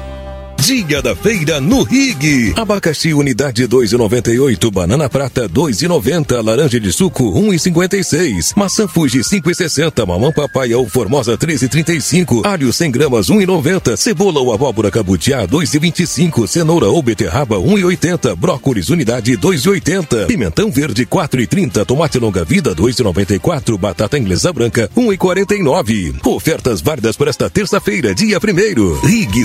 Dia da feira no Rig. Abacaxi unidade 2,98, banana prata 2,90, laranja de suco 1,56, maçã Fuji 5,60, mamão papai ou formosa 13,35, alho 100 gramas 1,90, cebola ou abóbora cabutiá 2,25, cenoura ou beterraba 1,80, brócolis unidade 2,80, pimentão verde 4,30, tomate longa vida 2,94, batata inglesa branca 1,49. Ofertas válidas para esta terça-feira, dia 1 Rig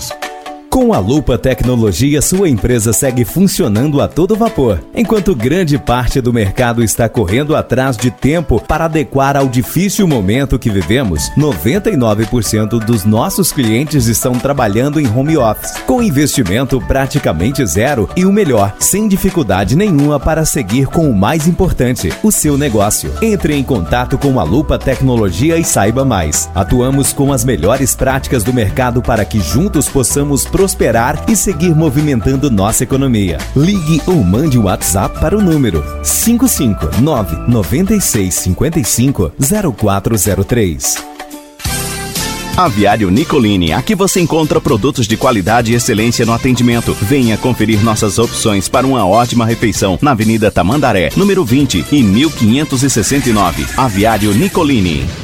Supermercados. Com a Lupa Tecnologia, sua empresa segue funcionando a todo vapor, enquanto grande parte do mercado está correndo atrás de tempo para adequar ao difícil momento que vivemos. 99% dos nossos clientes estão trabalhando em home office, com investimento praticamente zero e o melhor, sem dificuldade nenhuma para seguir com o mais importante, o seu negócio. Entre em contato com a Lupa Tecnologia e saiba mais. Atuamos com as melhores práticas do mercado para que juntos possamos prosperar e seguir movimentando nossa economia. Ligue ou mande o WhatsApp para o número 559 9655 0403. Aviário Nicolini, aqui você encontra produtos de qualidade e excelência no atendimento. Venha conferir nossas opções para uma ótima refeição na Avenida Tamandaré, número 20 e 1569. Aviário Nicolini.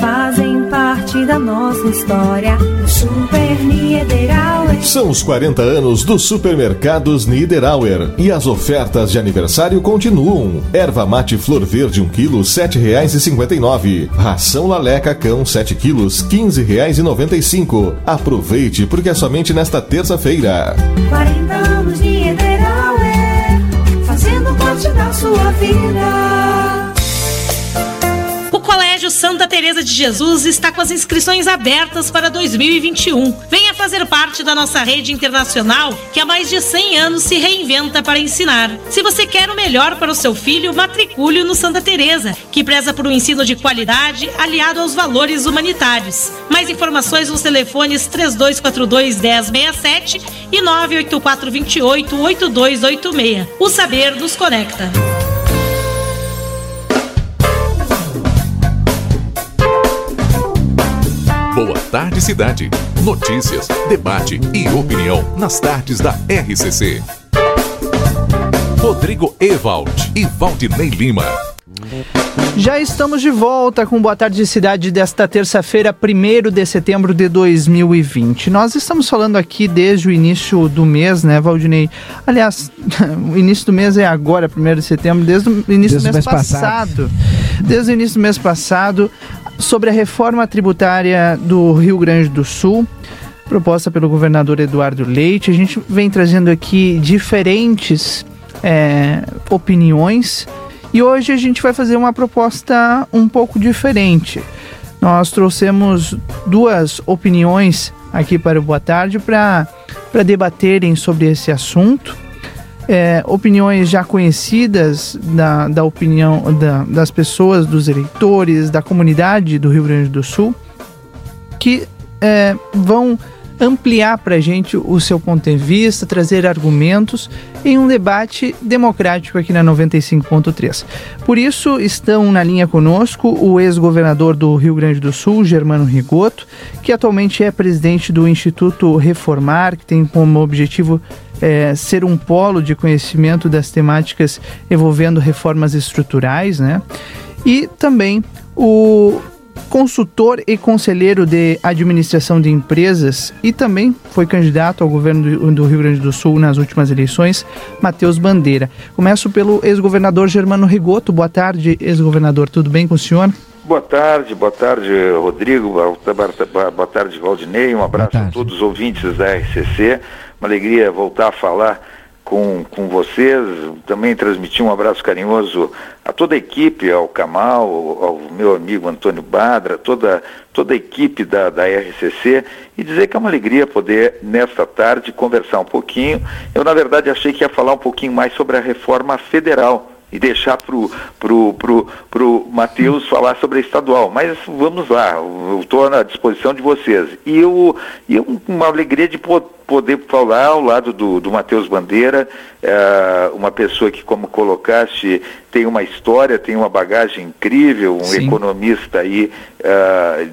fazem parte da nossa história. O Super Niederauer. São os 40 anos dos supermercados Niederauer e as ofertas de aniversário continuam. Erva mate flor verde 1 kg, R$ 7,59. Ração laleca cão 7 kg, R$ 15,95. Aproveite porque é somente nesta terça-feira. 40 anos Niederauer, fazendo parte da sua vida. Colégio Santa Teresa de Jesus está com as inscrições abertas para 2021. Venha fazer parte da nossa rede internacional que há mais de 100 anos se reinventa para ensinar. Se você quer o melhor para o seu filho, matricule no Santa Teresa, que preza por um ensino de qualidade aliado aos valores humanitários. Mais informações nos telefones 3242 1067 e 984 28 8286. O saber nos conecta. Boa Tarde Cidade. Notícias, debate e opinião nas tardes da RCC. Rodrigo Evald e Valdinei Lima. Já estamos de volta com Boa Tarde Cidade desta terça-feira, 1 de setembro de 2020. Nós estamos falando aqui desde o início do mês, né, Valdinei? Aliás, o início do mês é agora, 1 de setembro, desde o início Desde do mês, mês passado. passado. Desde o início do mês passado, sobre a reforma tributária do Rio Grande do Sul proposta pelo governador Eduardo Leite. A gente vem trazendo aqui diferentes é, opiniões e hoje a gente vai fazer uma proposta um pouco diferente. Nós trouxemos duas opiniões aqui para o Boa Tarde para debaterem sobre esse assunto. É, opiniões já conhecidas da, da opinião da, das pessoas, dos eleitores, da comunidade do Rio Grande do Sul, que é, vão ampliar para a gente o seu ponto de vista, trazer argumentos em um debate democrático aqui na 95.3. Por isso estão na linha conosco o ex-governador do Rio Grande do Sul, Germano Rigoto, que atualmente é presidente do Instituto Reformar, que tem como objetivo é, ser um polo de conhecimento das temáticas envolvendo reformas estruturais, né? E também o consultor e conselheiro de administração de empresas e também foi candidato ao governo do, Rio Grande do Sul nas últimas eleições, Matheus Bandeira. Começo pelo ex-governador Germano Rigoto. Boa tarde, ex-governador. Tudo bem com o senhor? Boa tarde, boa tarde, Rodrigo, boa, boa tarde, Valdinei, um abraço a todos os ouvintes da RCC, uma alegria voltar a falar com, com vocês, também transmitir um abraço carinhoso a toda a equipe, ao Kamal, ao meu amigo Antônio Badra, toda, toda a equipe da, da RCC, e dizer que é uma alegria poder, nesta tarde, conversar um pouquinho. Eu, na verdade, achei que ia falar um pouquinho mais sobre a reforma federal e deixar para o pro, pro, pro Matheus falar sobre a estadual. Mas vamos lá, eu estou à disposição de vocês. E eu, eu uma alegria de poder falar ao lado do, do Matheus Bandeira, é, uma pessoa que, como colocaste, tem uma história, tem uma bagagem incrível, um Sim. economista aí. É,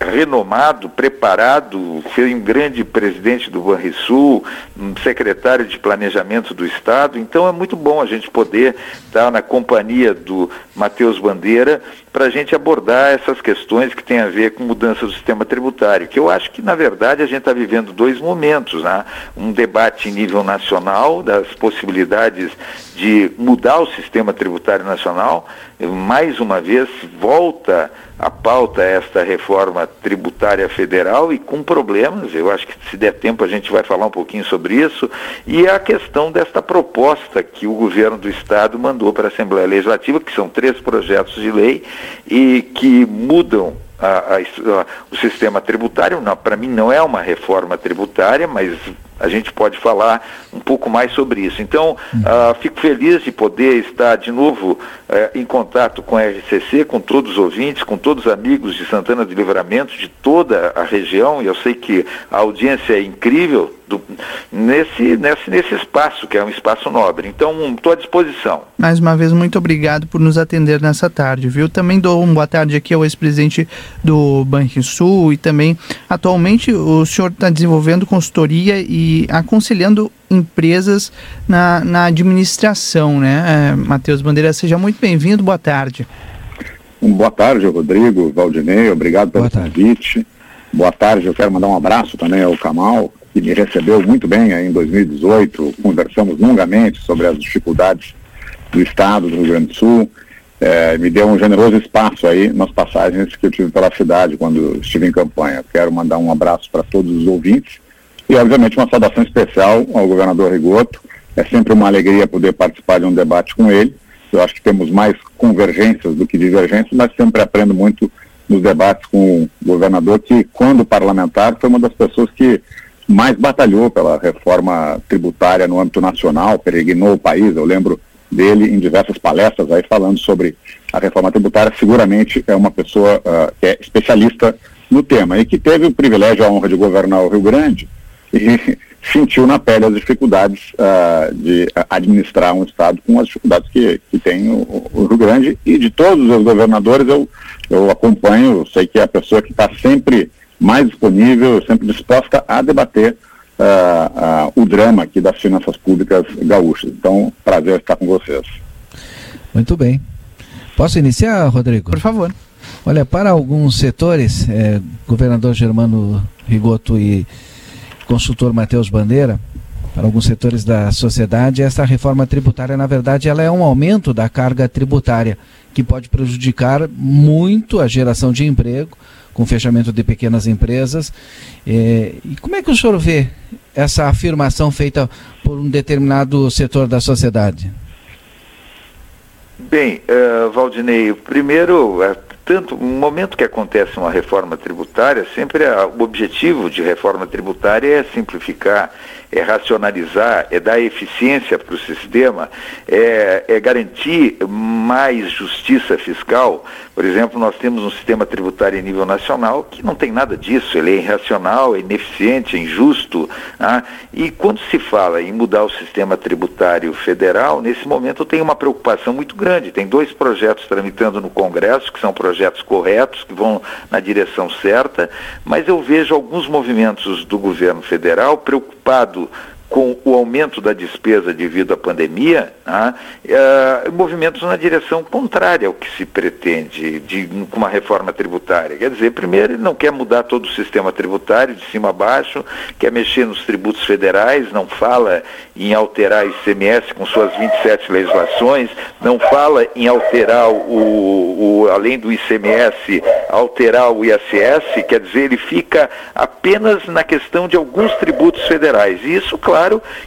renomado, preparado, foi um grande presidente do Banrisul, um secretário de planejamento do Estado. Então é muito bom a gente poder estar na companhia do Matheus Bandeira para a gente abordar essas questões que têm a ver com mudança do sistema tributário, que eu acho que, na verdade, a gente está vivendo dois momentos, né? Um debate em nível nacional das possibilidades de mudar o sistema tributário nacional, mais uma vez volta a pauta esta reforma tributária federal e com problemas, eu acho que se der tempo a gente vai falar um pouquinho sobre isso, e a questão desta proposta que o governo do estado mandou para a Assembleia Legislativa, que são três projetos de lei e que mudam a, a, o sistema tributário. Para mim não é uma reforma tributária, mas a gente pode falar um pouco mais sobre isso. Então, uh, fico feliz de poder estar de novo uh, em contato com a RCC, com todos os ouvintes, com todos os amigos de Santana do Livramento, de toda a região, e eu sei que a audiência é incrível do, nesse, nesse, nesse espaço, que é um espaço nobre. Então, estou à disposição. Mais uma vez, muito obrigado por nos atender nessa tarde, viu? Também dou uma boa tarde aqui ao ex-presidente do Banrisul e também, atualmente, o senhor está desenvolvendo consultoria e aconselhando empresas na, na administração, né? É, Matheus Bandeira, seja muito bem-vindo, boa tarde. Boa tarde, Rodrigo, Valdinei, obrigado pelo convite. Boa tarde, eu quero mandar um abraço também ao Kamal, que me recebeu muito bem em 2018. Conversamos longamente sobre as dificuldades do Estado do Rio Grande do Sul. É, me deu um generoso espaço aí nas passagens que eu tive pela cidade quando estive em campanha. Quero mandar um abraço para todos os ouvintes e, obviamente, uma saudação especial ao governador Rigoto. É sempre uma alegria poder participar de um debate com ele. Eu acho que temos mais convergências do que divergências, mas sempre aprendo muito nos debates com o governador, que, quando parlamentar, foi uma das pessoas que mais batalhou pela reforma tributária no âmbito nacional, peregrinou o país. Eu lembro dele em diversas palestras aí falando sobre a reforma tributária. Seguramente é uma pessoa uh, que é especialista no tema e que teve o privilégio, a honra de governar o Rio Grande e sentiu na pele as dificuldades uh, de administrar um Estado com as dificuldades que, que tem o, o, Rio Grande e de todos os governadores eu, eu acompanho, sei que é a pessoa que está sempre mais disponível, sempre disposta a debater uh, uh, o drama aqui das finanças públicas gaúchas. Então, prazer estar com vocês. Muito bem. Posso iniciar, Rodrigo? Por favor. Olha, para alguns setores, é, governador Germano Rigoto e consultor Matheus Bandeira, para alguns setores da sociedade, essa reforma tributária, na verdade, ela é um aumento da carga tributária, que pode prejudicar muito a geração de emprego, com fechamento de pequenas empresas. É, e como é que o senhor vê essa afirmação feita por um determinado setor da sociedade? Bem, uh, Valdinei, primeiro, uh, tanto no momento que acontece uma reforma tributária, sempre uh, o objetivo de reforma tributária é simplificar é racionalizar, é dar eficiência para o sistema, é, é garantir mais justiça fiscal. Por exemplo, nós temos um sistema tributário em nível nacional que não tem nada disso, ele é irracional, é ineficiente, é injusto. Ah, e quando se fala em mudar o sistema tributário federal, nesse momento tem uma preocupação muito grande. Tem dois projetos tramitando no Congresso, que são projetos corretos, que vão na direção certa, mas eu vejo alguns movimentos do governo federal preocupados preocupado com o aumento da despesa devido à pandemia, né, uh, movimentos na direção contrária ao que se pretende de, com uma reforma tributária. Quer dizer, primeiro, ele não quer mudar todo o sistema tributário de cima a baixo, quer mexer nos tributos federais, não fala em alterar o ICMS com suas 27 legislações, não fala em alterar o, o além do ICMS, alterar o ISS, quer dizer, ele fica apenas na questão de alguns tributos federais. E isso, claro,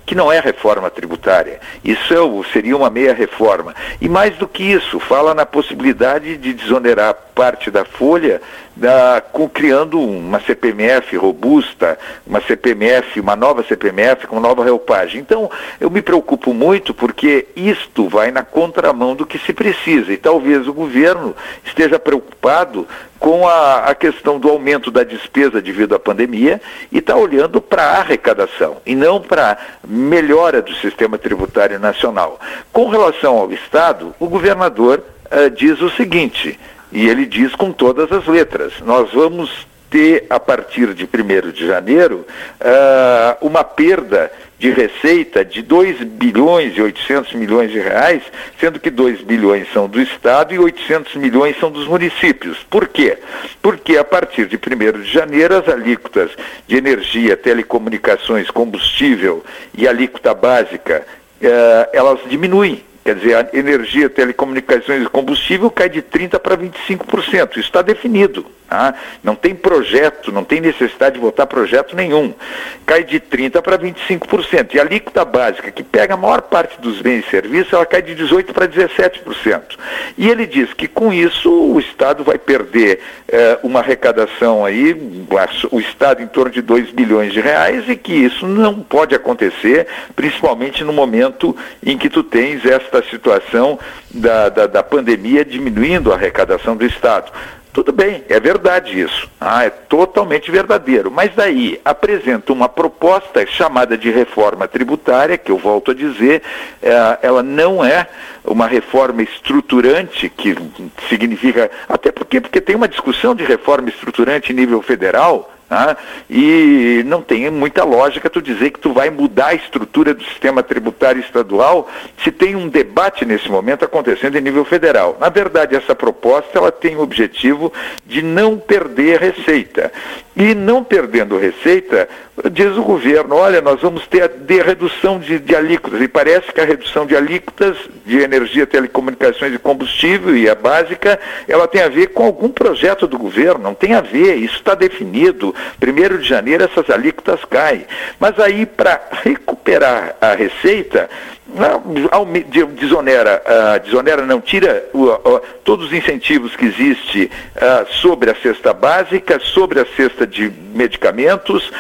que não é reforma tributária. Isso é, seria uma meia reforma. E mais do que isso, fala na possibilidade de desonerar parte da folha da, com, criando uma CPMF robusta, uma CPMF, uma nova CPMF com nova reupagem. Então, eu me preocupo muito porque isto vai na contramão do que se precisa e talvez o governo esteja preocupado com a, a questão do aumento da despesa devido à pandemia e está olhando para a arrecadação e não para melhora do sistema tributário nacional. Com relação ao Estado, o governador uh, diz o seguinte, e ele diz com todas as letras: nós vamos ter, a partir de 1 de janeiro, uh, uma perda de receita de 2 bilhões e 800 milhões de reais, sendo que 2 bilhões são do Estado e 800 milhões são dos municípios. Por quê? Porque a partir de 1 de janeiro as alíquotas de energia, telecomunicações, combustível e alíquota básica, uh, elas diminuem. Quer dizer, a energia, telecomunicações e combustível cai de 30% para 25%. Isso está definido. Tá? Não tem projeto, não tem necessidade de votar projeto nenhum. Cai de 30% para 25%. E a alíquota básica, que pega a maior parte dos bens e serviços, ela cai de 18% para 17%. E ele diz que com isso o Estado vai perder eh, uma arrecadação aí, o Estado em torno de 2 bilhões de reais, e que isso não pode acontecer, principalmente no momento em que tu tens esta situação da, da, da pandemia diminuindo a arrecadação do Estado. Tudo bem, é verdade isso. Ah, é totalmente verdadeiro. Mas daí apresenta uma proposta chamada de reforma tributária, que eu volto a dizer, é, ela não é uma reforma estruturante, que significa. Até porque, porque tem uma discussão de reforma estruturante em nível federal Tá? E não tem muita lógica tu dizer que tu vai mudar a estrutura do sistema tributário estadual se tem um debate nesse momento acontecendo em nível federal. Na verdade, essa proposta ela tem o objetivo de não perder receita. E não perdendo receita, diz o governo, olha, nós vamos ter a de redução de, de alíquotas. E parece que a redução de alíquotas de energia, telecomunicações e combustível e a básica, ela tem a ver com algum projeto do governo, não tem a ver, isso está definido. Primeiro de janeiro essas alíquotas caem. Mas aí, para recuperar a receita, desonera, uh, desonera não, tira todos os incentivos que existe sobre a cesta básica, sobre a cesta de medicamentos,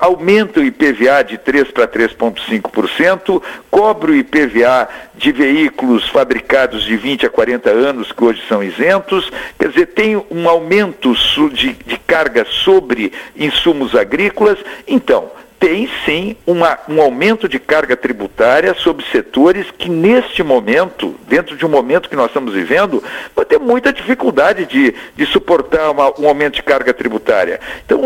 aumenta o IPVA de 3 para 3,5%, cobre o IPVA de veículos fabricados de 20 a 40 anos, que hoje são isentos, quer dizer, tem um aumento de carga sobre insumos agrícolas. Então, tem sim uma, um aumento de carga tributária sobre setores que neste momento, dentro de um momento que nós estamos vivendo, vai ter muita dificuldade de, de suportar uma, um aumento de carga tributária. Então,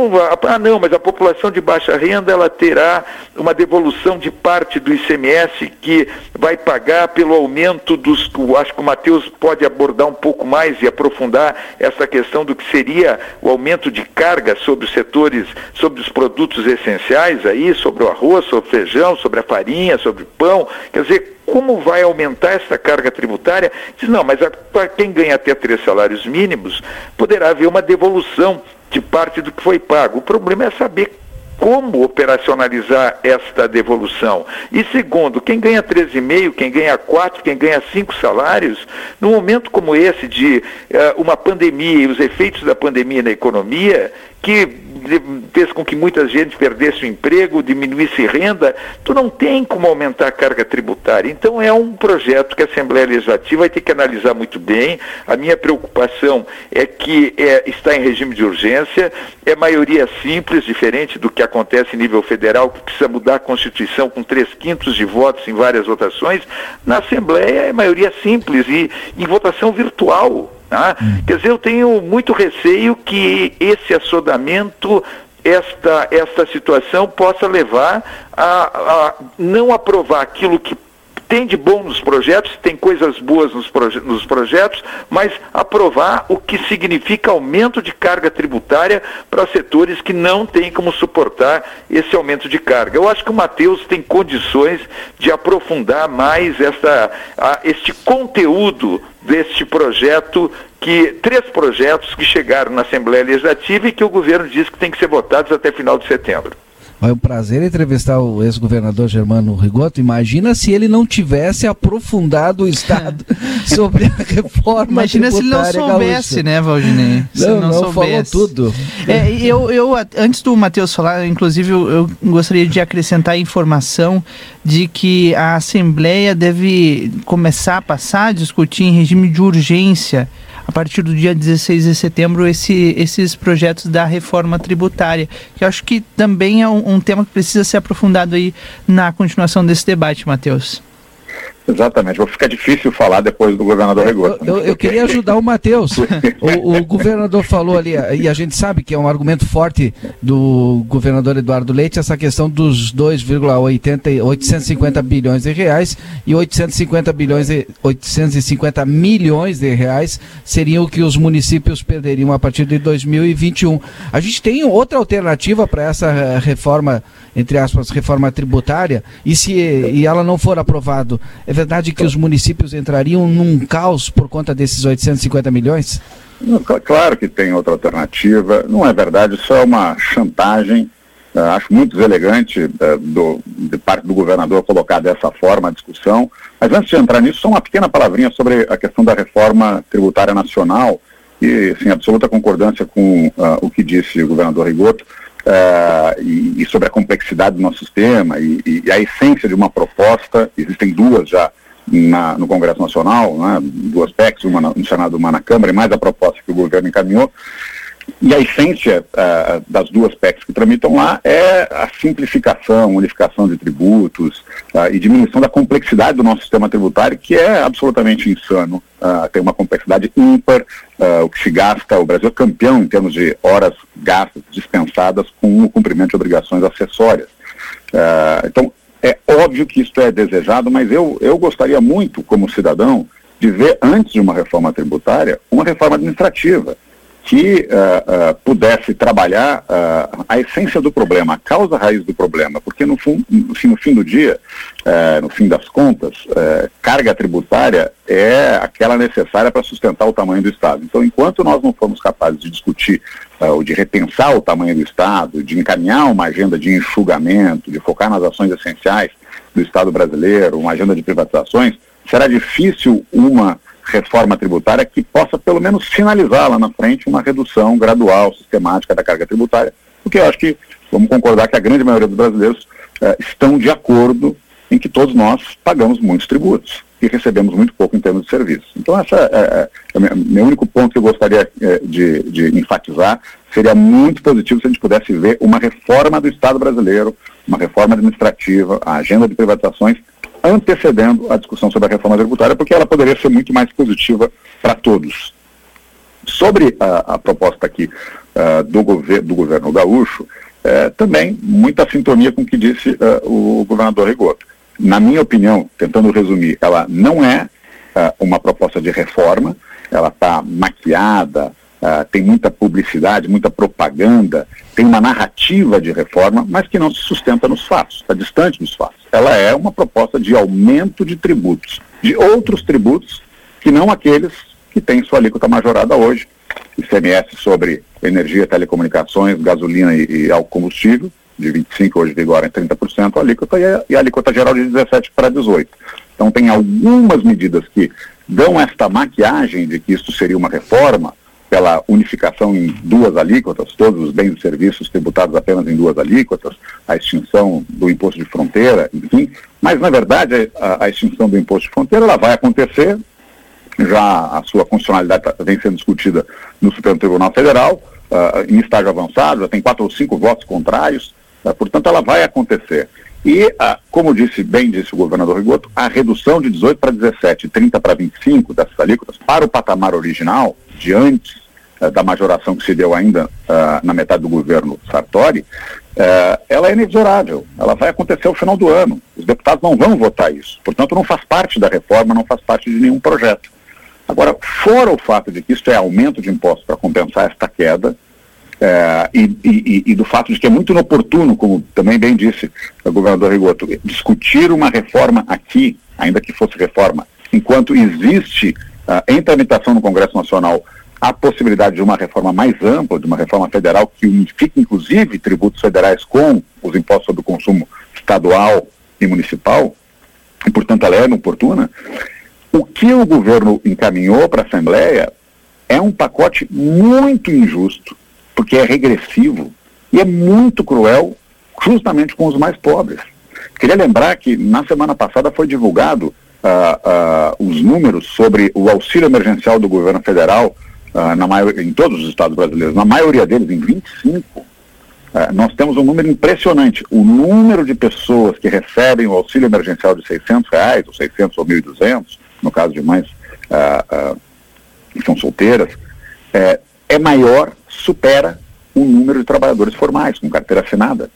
ah não, mas a população de baixa renda ela terá uma devolução de parte do ICMS que vai pagar pelo aumento dos. Acho que o Matheus pode abordar um pouco mais e aprofundar essa questão do que seria o aumento de carga sobre os setores, sobre os produtos essenciais aí, sobre o arroz, sobre o feijão, sobre a farinha, sobre o pão. Quer dizer, como vai aumentar essa carga tributária? Diz, não, mas para quem ganha até três salários mínimos, poderá haver uma devolução de parte do que foi pago. O problema é saber como operacionalizar esta devolução. E segundo, quem ganha 13,5, quem ganha 4, quem ganha 5 salários, num momento como esse de uh, uma pandemia e os efeitos da pandemia na economia, que fez com que muita gente perdesse o emprego, diminuísse renda, tu não tem como aumentar a carga tributária. Então é um projeto que a Assembleia Legislativa vai ter que analisar muito bem. A minha preocupação é que é, está em regime de urgência, é maioria simples, diferente do que acontece em nível federal, que precisa mudar a Constituição com três quintos de votos em várias votações. Na Assembleia é maioria simples e em votação virtual. Tá? Quer dizer, eu tenho muito receio que esse assodamento esta, esta situação possa levar a, a não aprovar aquilo que tem de bom nos projetos, tem coisas boas nos, proje nos projetos, mas aprovar o que significa aumento de carga tributária para setores que não têm como suportar esse aumento de carga. Eu acho que o Matheus tem condições de aprofundar mais essa, a, este conteúdo deste projeto que três projetos que chegaram na Assembleia Legislativa e que o governo diz que tem que ser votados até final de setembro. É um prazer entrevistar o ex-governador Germano Rigoto. Imagina se ele não tivesse aprofundado o Estado sobre a reforma Imagina se ele não soubesse, gaúcha. né, Valdinei? Se não, não, não falou tudo. É, eu, eu, antes do Matheus falar, inclusive, eu, eu gostaria de acrescentar a informação de que a Assembleia deve começar a passar a discutir em regime de urgência a partir do dia 16 de setembro esse, esses projetos da reforma tributária, que acho que também é um, um tema que precisa ser aprofundado aí na continuação desse debate, Matheus. Exatamente, vai ficar difícil falar depois do governador Regoto. Eu, eu, eu, queria ajudar o Matheus. o, o, governador falou ali, e a gente sabe que é um argumento forte do governador Eduardo Leite, essa questão dos 2,850 bilhões de reais e 850 bilhões e 850 milhões de reais seriam o que os municípios perderiam a partir de 2021. A gente tem outra alternativa para essa reforma, entre aspas, reforma tributária, e se e ela não for aprovada é verdade que os municípios entrariam num caos por conta desses 850 milhões? Claro que tem outra alternativa. Não é verdade, isso é uma chantagem. Uh, acho muito deselegante uh, do, de parte do governador colocar dessa forma a discussão. Mas antes de entrar nisso, só uma pequena palavrinha sobre a questão da reforma tributária nacional e, sim, absoluta concordância com uh, o que disse o governador Rigoto. Uh, e, e, sobre a complexidade do nosso sistema e, e, a essência de uma proposta, existem duas já na, no Congresso Nacional, né, duas PECs, uma no Senado uma na Câmara, e mais a proposta que o governo encaminhou, e a essência uh, das duas PECs que tramitam lá é a simplificação, unificação de tributos uh, e diminuição da complexidade do nosso sistema tributário, que é absolutamente insano. Uh, tem uma complexidade ímpar, o que se gasta, o Brasil é campeão em termos de horas gastas, dispensadas com o cumprimento de obrigações acessórias. então, é óbvio que isso é desejado, mas eu, eu gostaria muito, como cidadão, de ver, antes de uma reforma tributária, uma reforma administrativa que uh, uh, pudesse trabalhar uh, a essência do problema, a causa raiz do problema, porque no, no, fim, no fim do dia, no fim das contas, carga tributária é aquela necessária para sustentar o tamanho do Estado. Então, enquanto nós não formos capazes de discutir ou de repensar o tamanho do Estado, de encaminhar uma agenda de enxugamento, de focar nas ações essenciais do Estado brasileiro, uma agenda de privatizações, será difícil uma reforma tributária que possa pelo menos sinalizar lá na frente uma redução gradual, sistemática da carga tributária, porque eu acho que vamos concordar que a grande maioria dos brasileiros eh, estão de acordo em que todos nós pagamos muitos tributos e recebemos muito pouco em termos de serviços. Então, essa é, é, é, meu único ponto que eu gostaria é, de, de enfatizar. Seria muito positivo se a gente pudesse ver uma reforma do Estado brasileiro, uma reforma administrativa, a agenda de privatizações antecedendo a discussão sobre a reforma tributária, porque ela poderia ser muito mais positiva para todos. Sobre a, a proposta aqui uh, do, gover do governo gaúcho, uh, também muita sintonia com o que disse uh, o governador Rigoto. Na minha opinião, tentando resumir, ela não é ah, uma proposta de reforma, ela está maquiada, Uh, tem muita publicidade, muita propaganda, tem uma narrativa de reforma, mas que não se sustenta nos fatos, está distante dos fatos. Ela é uma proposta de aumento de tributos, de outros tributos que não aqueles que têm sua alíquota majorada hoje, ICMS sobre energia, telecomunicações, gasolina e, e combustível, de 25% hoje vigora em 30% a alíquota e a, e a alíquota geral de 17% para 18%. Então tem algumas medidas que dão esta maquiagem de que isso seria uma reforma, pela unificação em duas alíquotas, todos os bens e serviços tributados apenas em duas alíquotas, a extinção do imposto de fronteira, enfim. Mas, na verdade, a, a extinção do imposto de fronteira ela vai acontecer, já a sua constitucionalidade tá, vem sendo discutida no Supremo Tribunal Federal, uh, em estágio avançado, já tem quatro ou cinco votos contrários, uh, portanto, ela vai acontecer. E, uh, como disse bem disse o governador Rigoto, a redução de 18 para 17 e 30 para 25 dessas alíquotas para o patamar original, de antes da majoração que se deu ainda uh, na metade do governo Sartori, uh, ela é inexorável. Ela vai acontecer ao final do ano. Os deputados não vão votar isso. Portanto, não faz parte da reforma, não faz parte de nenhum projeto. Agora, fora o fato de que isso é aumento de impostos para compensar esta queda, e, e, e, do fato de que é muito inoportuno, como também bem disse o governador Rigoto, discutir uma reforma aqui, ainda que fosse reforma, enquanto existe uh, em tramitação no Congresso Nacional a possibilidade de uma reforma mais ampla, de uma reforma federal que unifique inclusive tributos federais com os impostos sobre o consumo estadual e municipal, e portanto ela é inoportuna, o que o governo encaminhou para a Assembleia é um pacote muito injusto, porque é regressivo e é muito cruel justamente com os mais pobres. Queria lembrar que na semana passada foi divulgado uh, uh, os números sobre o auxílio emergencial do governo federal uh, na maior, em todos os estados brasileiros, na maioria deles, em 25. nós temos um número impressionante. O número de pessoas que recebem o auxílio emergencial de 600 reais, ou 600 ou 1.200, no caso de mães que são solteiras, é, é maior supera o número de trabalhadores formais com carteira assinada.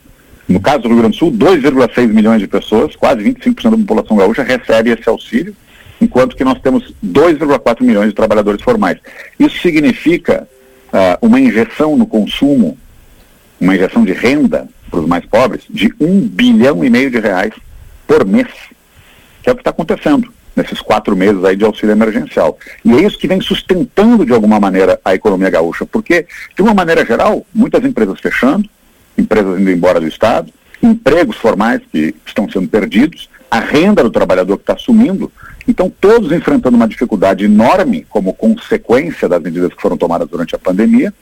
No caso do Rio Grande do Sul, 2,6 milhões de pessoas, quase 25% da população gaúcha, recebe esse auxílio, enquanto que nós temos 2,4 milhões de trabalhadores formais. Isso significa uh, uma injeção no consumo, uma injeção de renda para os mais pobres, de um bilhão e meio de reais por mês, que é o que está acontecendo nesses quatro meses aí de auxílio emergencial. E é isso que vem sustentando de alguma maneira a economia gaúcha, porque, de uma maneira geral, muitas empresas fechando, empresas indo embora do Estado, empregos formais que estão sendo perdidos, a renda do trabalhador que está sumindo. Então, todos enfrentando uma dificuldade enorme como consequência das medidas que foram tomadas durante a pandemia.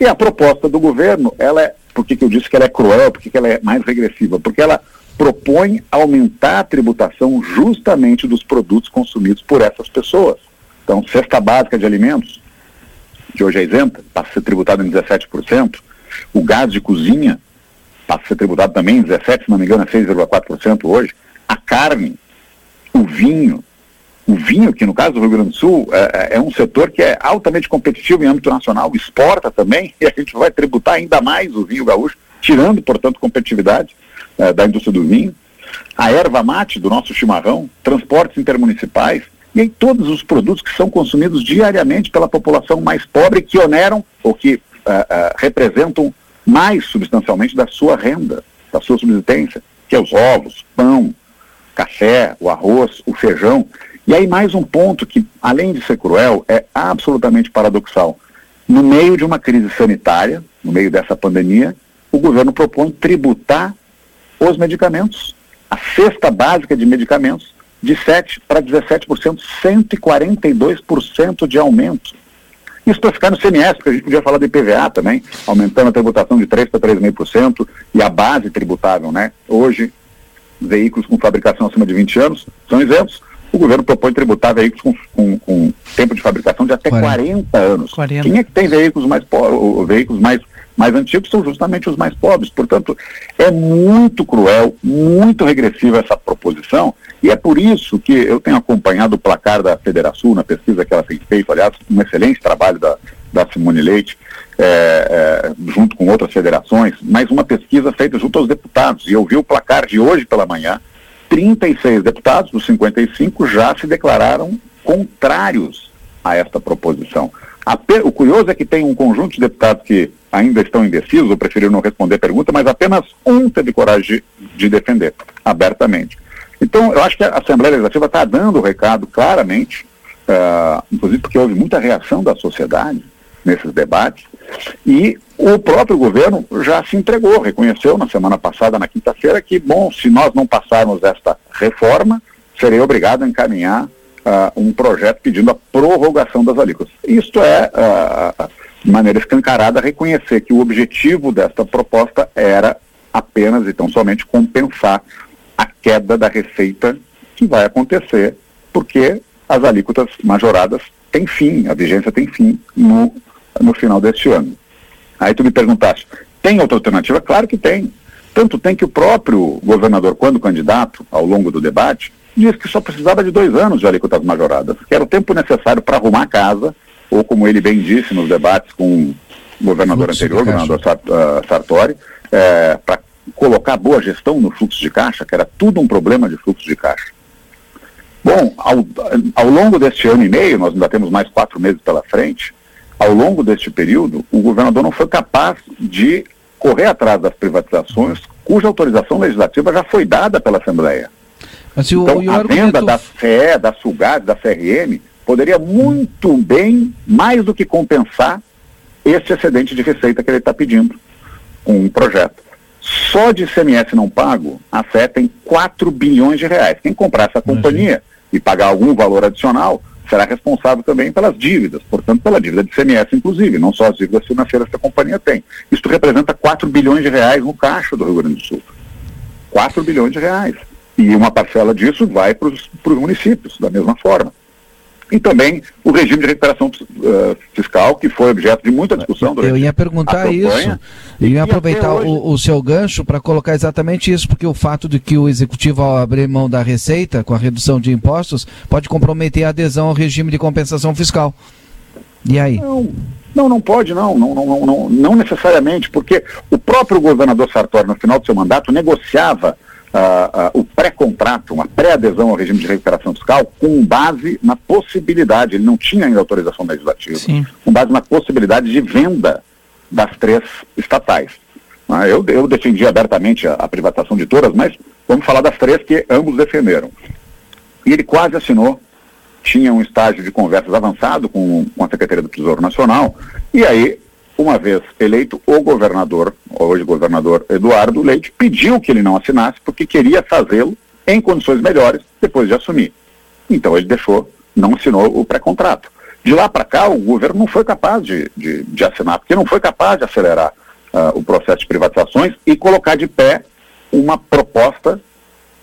E a proposta do governo, ela é, por que, que eu disse que ela é cruel, por que, que ela é mais regressiva? Porque ela propõe aumentar a tributação justamente dos produtos consumidos por essas pessoas. Então, cesta básica de alimentos, que hoje é isenta, passa a ser tributado em 17%. O gás de cozinha passa a ser tributado também em 17%, se não me engano, é 6,4% hoje. A carne, o vinho, o vinho, que no caso do Rio Grande do Sul é, é, é um setor que é altamente competitivo em âmbito nacional, exporta também, e a gente vai tributar ainda mais o vinho gaúcho, tirando, portanto, competitividade eh, da indústria do vinho, a erva mate do nosso chimarrão, transportes intermunicipais, e aí todos os produtos que são consumidos diariamente pela população mais pobre que oneram ou que uh, uh, representam mais substancialmente da sua renda, da sua subsistência, que é os ovos, pão, café, o arroz, o feijão. E aí mais um ponto que, além de ser cruel, é absolutamente paradoxal. No meio de uma crise sanitária, no meio dessa pandemia, o governo propõe tributar os medicamentos. A cesta básica de medicamentos, de 7% para 17%, 142% de aumento. Isso para ficar no CMS, porque a gente podia falar do IPVA também, aumentando a tributação de 3% para 3,5% e a base tributável, né? Hoje, veículos com fabricação acima de 20 anos são isentos. O governo propõe tributar veículos com, com, com tempo de fabricação de até 40, 40 anos. 40. Quem é que tem veículos mais veículos mais mais antigos são justamente os mais pobres. Portanto, é muito cruel, muito regressiva essa proposição, e é por isso que eu tenho acompanhado o placar da Federação, na pesquisa que ela tem feito, aliás, um excelente trabalho da, da Simone Leite, é, é, junto com outras federações, mas uma pesquisa feita junto aos deputados. E eu vi o placar de hoje pela manhã, 36 deputados dos 55 já se declararam contrários a esta proposição. O curioso é que tem um conjunto de deputados que ainda estão indecisos ou preferiram não responder a pergunta, mas apenas um teve coragem de, de defender abertamente. Então, eu acho que a Assembleia Legislativa está dando o recado claramente, uh, inclusive porque houve muita reação da sociedade nesses debates, e o próprio governo já se entregou, reconheceu na semana passada, na quinta-feira, que, bom, se nós não passarmos esta reforma, serei obrigado a encaminhar uh, um projeto pedindo a prorrogação das alíquotas. Isto é, uh, de maneira escancarada, reconhecer que o objetivo desta proposta era apenas e tão somente compensar a queda da receita que vai acontecer, porque as alíquotas majoradas têm fim, a vigência tem fim no, no final deste ano. Aí tu me perguntaste, tem outra alternativa? Claro que tem. Tanto tem que o próprio governador, quando candidato, ao longo do debate, disse que só precisava de dois anos de alíquotas majoradas, que era o tempo necessário para arrumar a casa, ou como ele bem disse nos debates com o governador Fluxo anterior, o governador ah, Sartori, é, para colocar boa gestão no fluxo de caixa, que era tudo um problema de fluxo de caixa. Bom, ao, ao longo deste ano e meio, nós ainda temos mais quatro meses pela frente, ao longo deste período, o governador não foi capaz de correr atrás das privatizações cuja autorização legislativa já foi dada pela Assembleia. Mas Então, o a argumento- venda da CE, da Sulgad, da CRM, poderia muito bem, mais do que compensar esse excedente de receita que ele está pedindo com um projeto. Só de ICMS não pago, a FE tem 4 bilhões de reais. Quem comprar essa companhia e pagar algum valor adicional será responsável também pelas dívidas, portanto, pela dívida de ICMS, inclusive, não só as dívidas financeiras que a companhia tem. Isso representa 4 bilhões de reais no caixa do Rio Grande do Sul. 4 bilhões de reais. E uma parcela disso vai para os municípios, da mesma forma. E também o regime de recuperação eh, fiscal, que foi objeto de muita discussão durante Eu ia perguntar isso. Eu ia aproveitar hoje- o, o seu gancho para colocar exatamente isso, porque o fato de que o executivo, ao abrir mão da receita com a redução de impostos, pode comprometer a adesão ao regime de compensação fiscal. E aí? Não, não, não pode, não, não, não, não, não, não necessariamente, porque o próprio governador Sartori, no final do seu mandato, negociava ah, ah, o pré-contrato, uma pré-adesão ao regime de recuperação fiscal, com base na possibilidade, ele não tinha ainda autorização legislativa, com base na possibilidade de venda das três estatais. Ah, eu, eu defendi abertamente a, a privatização de todas, mas vamos falar das três que ambos defenderam. E ele quase assinou tinha um estágio de conversas avançado com, com a Secretaria do Tesouro Nacional, e aí, uma vez eleito, o governador, hoje governador Eduardo Leite, pediu que ele não assinasse porque queria fazê-lo em condições melhores depois de assumir. Então ele deixou, não assinou o pré-contrato. De lá para cá, o governo não foi capaz de, de, de assinar, porque não foi capaz de acelerar ah, o processo de privatizações e colocar de pé uma proposta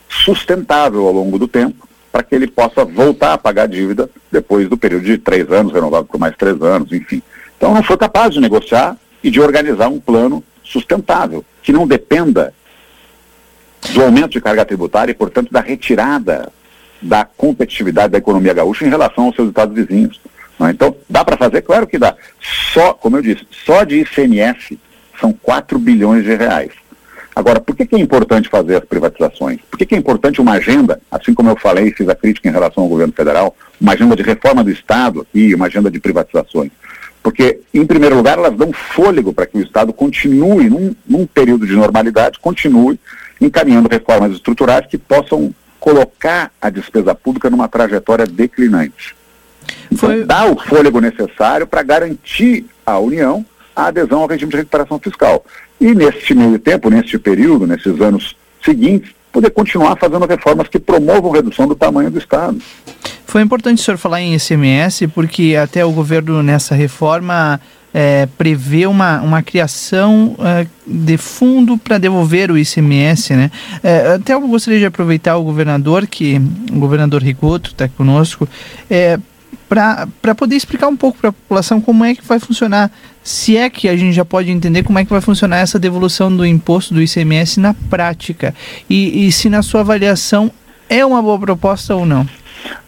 sustentável ao longo do tempo para que ele possa voltar a pagar a dívida depois do período de três anos, renovado por mais três anos, enfim. Então não foi capaz de negociar e de organizar um plano sustentável, que não dependa do aumento de carga tributária e, portanto, da retirada da competitividade da economia gaúcha em relação aos seus estados vizinhos. é? Então, dá para fazer? Claro que dá. Só, como eu disse, só de ICMS são 4 bilhões de reais. Agora, por que, que é importante fazer as privatizações? Por que, que é importante uma agenda, assim como eu falei e fiz a crítica em relação ao governo federal, uma agenda de reforma do Estado e uma agenda de privatizações? Porque, em primeiro lugar, elas dão fôlego para que o Estado continue, num, num período de normalidade, continue encaminhando reformas estruturais que possam colocar a despesa pública numa trajetória declinante. Então, dá o fôlego necessário para garantir à União a adesão ao regime de recuperação fiscal. E neste meio tempo, neste período, nesses anos seguintes, poder continuar fazendo reformas que promovam redução do tamanho do Estado. Foi importante o senhor falar em ICMS, porque até o governo nessa reforma é, prevê uma, uma criação é, de fundo para devolver o ICMS, né? É, até eu gostaria de aproveitar o governador, que o governador Rigoto está conosco, é, para poder explicar um pouco para a população como é que vai funcionar, se é que a gente já pode entender como é que vai funcionar essa devolução do imposto do ICMS na prática e, e se na sua avaliação é uma boa proposta ou não.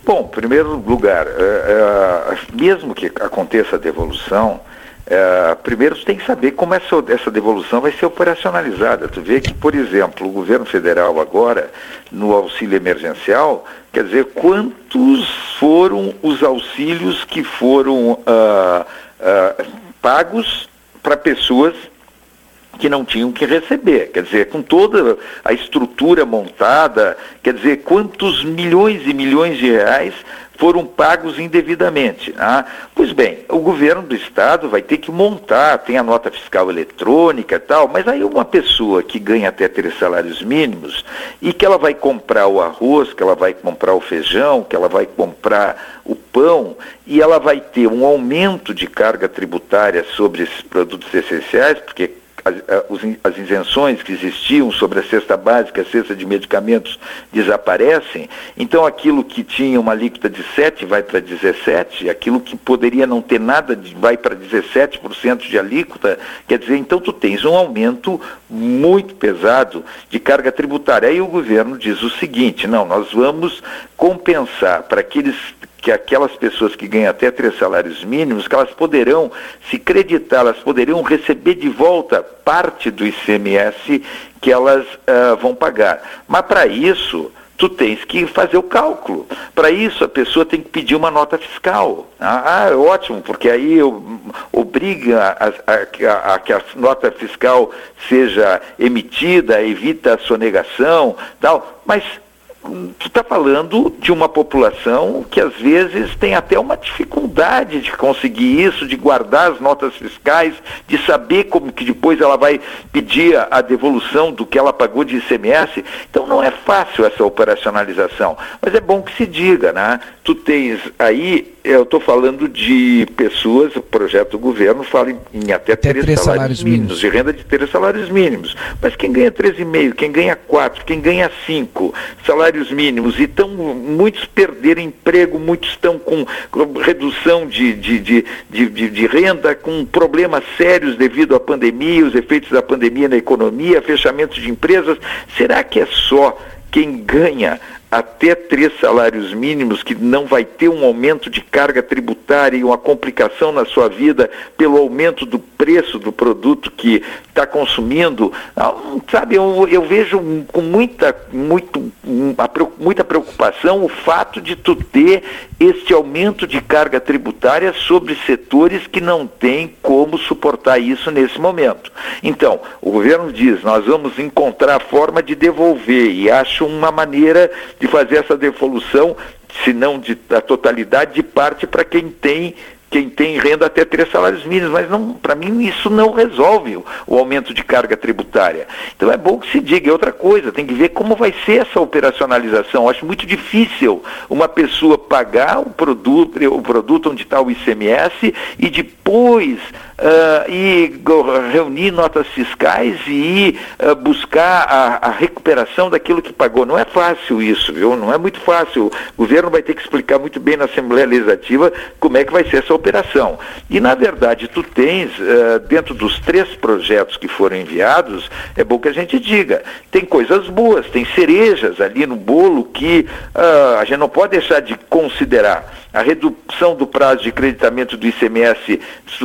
Bom, em primeiro lugar, é, é, mesmo que aconteça a devolução, é, primeiro você tem que saber como essa, essa devolução vai ser operacionalizada. Tu vê que, por exemplo, o governo federal agora, no auxílio emergencial, quer dizer, quantos foram os auxílios que foram ah, ah, pagos para pessoas que não tinham que receber. Quer dizer, com toda a estrutura montada, quer dizer, quantos milhões e milhões de reais foram pagos indevidamente. Ah, pois bem, o governo do estado vai ter que montar, tem a nota fiscal eletrônica e tal, mas aí uma pessoa que ganha até três salários mínimos e que ela vai comprar o arroz, que ela vai comprar o feijão, que ela vai comprar o pão e ela vai ter um aumento de carga tributária sobre esses produtos essenciais, porque as, as isenções que existiam sobre a cesta básica, a cesta de medicamentos desaparecem, então aquilo que tinha uma alíquota de 7 vai para 17, aquilo que poderia não ter nada vai para 17% de alíquota, quer dizer, então tu tens um aumento muito pesado de carga tributária. Aí o governo diz o seguinte, não, nós vamos compensar para aqueles que aquelas pessoas que ganham até três salários mínimos, que elas poderão se creditar, elas poderão receber de volta parte do ICMS que elas uh, vão pagar. Mas para isso, tu tens que fazer o cálculo. Para isso, a pessoa tem que pedir uma nota fiscal. Ah, ah ótimo, porque aí obriga a, a, a, que a nota fiscal seja emitida, evita a sonegação, tal. Mas tu está falando de uma população que às vezes tem até uma dificuldade de conseguir isso, de guardar as notas fiscais, de saber como que depois ela vai pedir a devolução do que ela pagou de ICMS. Então não é fácil essa operacionalização, mas é bom que se diga, né? Tu tens aí, eu estou falando de pessoas, o projeto do governo fala em, em até, até três, três salários, salários mínimos, mínimos, de renda de três salários mínimos. Mas quem ganha 13,5, quem ganha 4, quem ganha 5 salários mínimos e estão muitos perderam emprego, muitos estão com redução de, de, de, de, de renda, com problemas sérios devido à pandemia, os efeitos da pandemia na economia, fechamento de empresas. Será que é só quem ganha até três salários mínimos, que não vai ter um aumento de carga tributária e uma complicação na sua vida pelo aumento do preço do produto que está consumindo, sabe, eu, eu, vejo com muita, muito, muita preocupação o fato de tu ter este aumento de carga tributária sobre setores que não têm como suportar isso nesse momento. Então, o governo diz, nós vamos encontrar forma de devolver e acho uma maneira de fazer essa devolução, se não de, da totalidade, de parte para quem tem quem tem renda até três salários mínimos, mas não, para mim isso não resolve o, o, aumento de carga tributária. Então é bom que se diga, é outra coisa, tem que ver como vai ser essa operacionalização. Eu acho muito difícil uma pessoa pagar o produto, o produto onde está o ICMS e depois uh, ir reunir notas fiscais e uh, buscar a, a, recuperação daquilo que pagou. Não é fácil isso, viu? Não é muito fácil. O governo vai ter que explicar muito bem na Assembleia Legislativa como é que vai ser essa operação. E, na verdade, tu tens, uh, dentro dos três projetos que foram enviados, é bom que a gente diga, tem coisas boas, tem cerejas ali no bolo que a gente não pode deixar de considerar a redução do prazo de creditamento do ICMS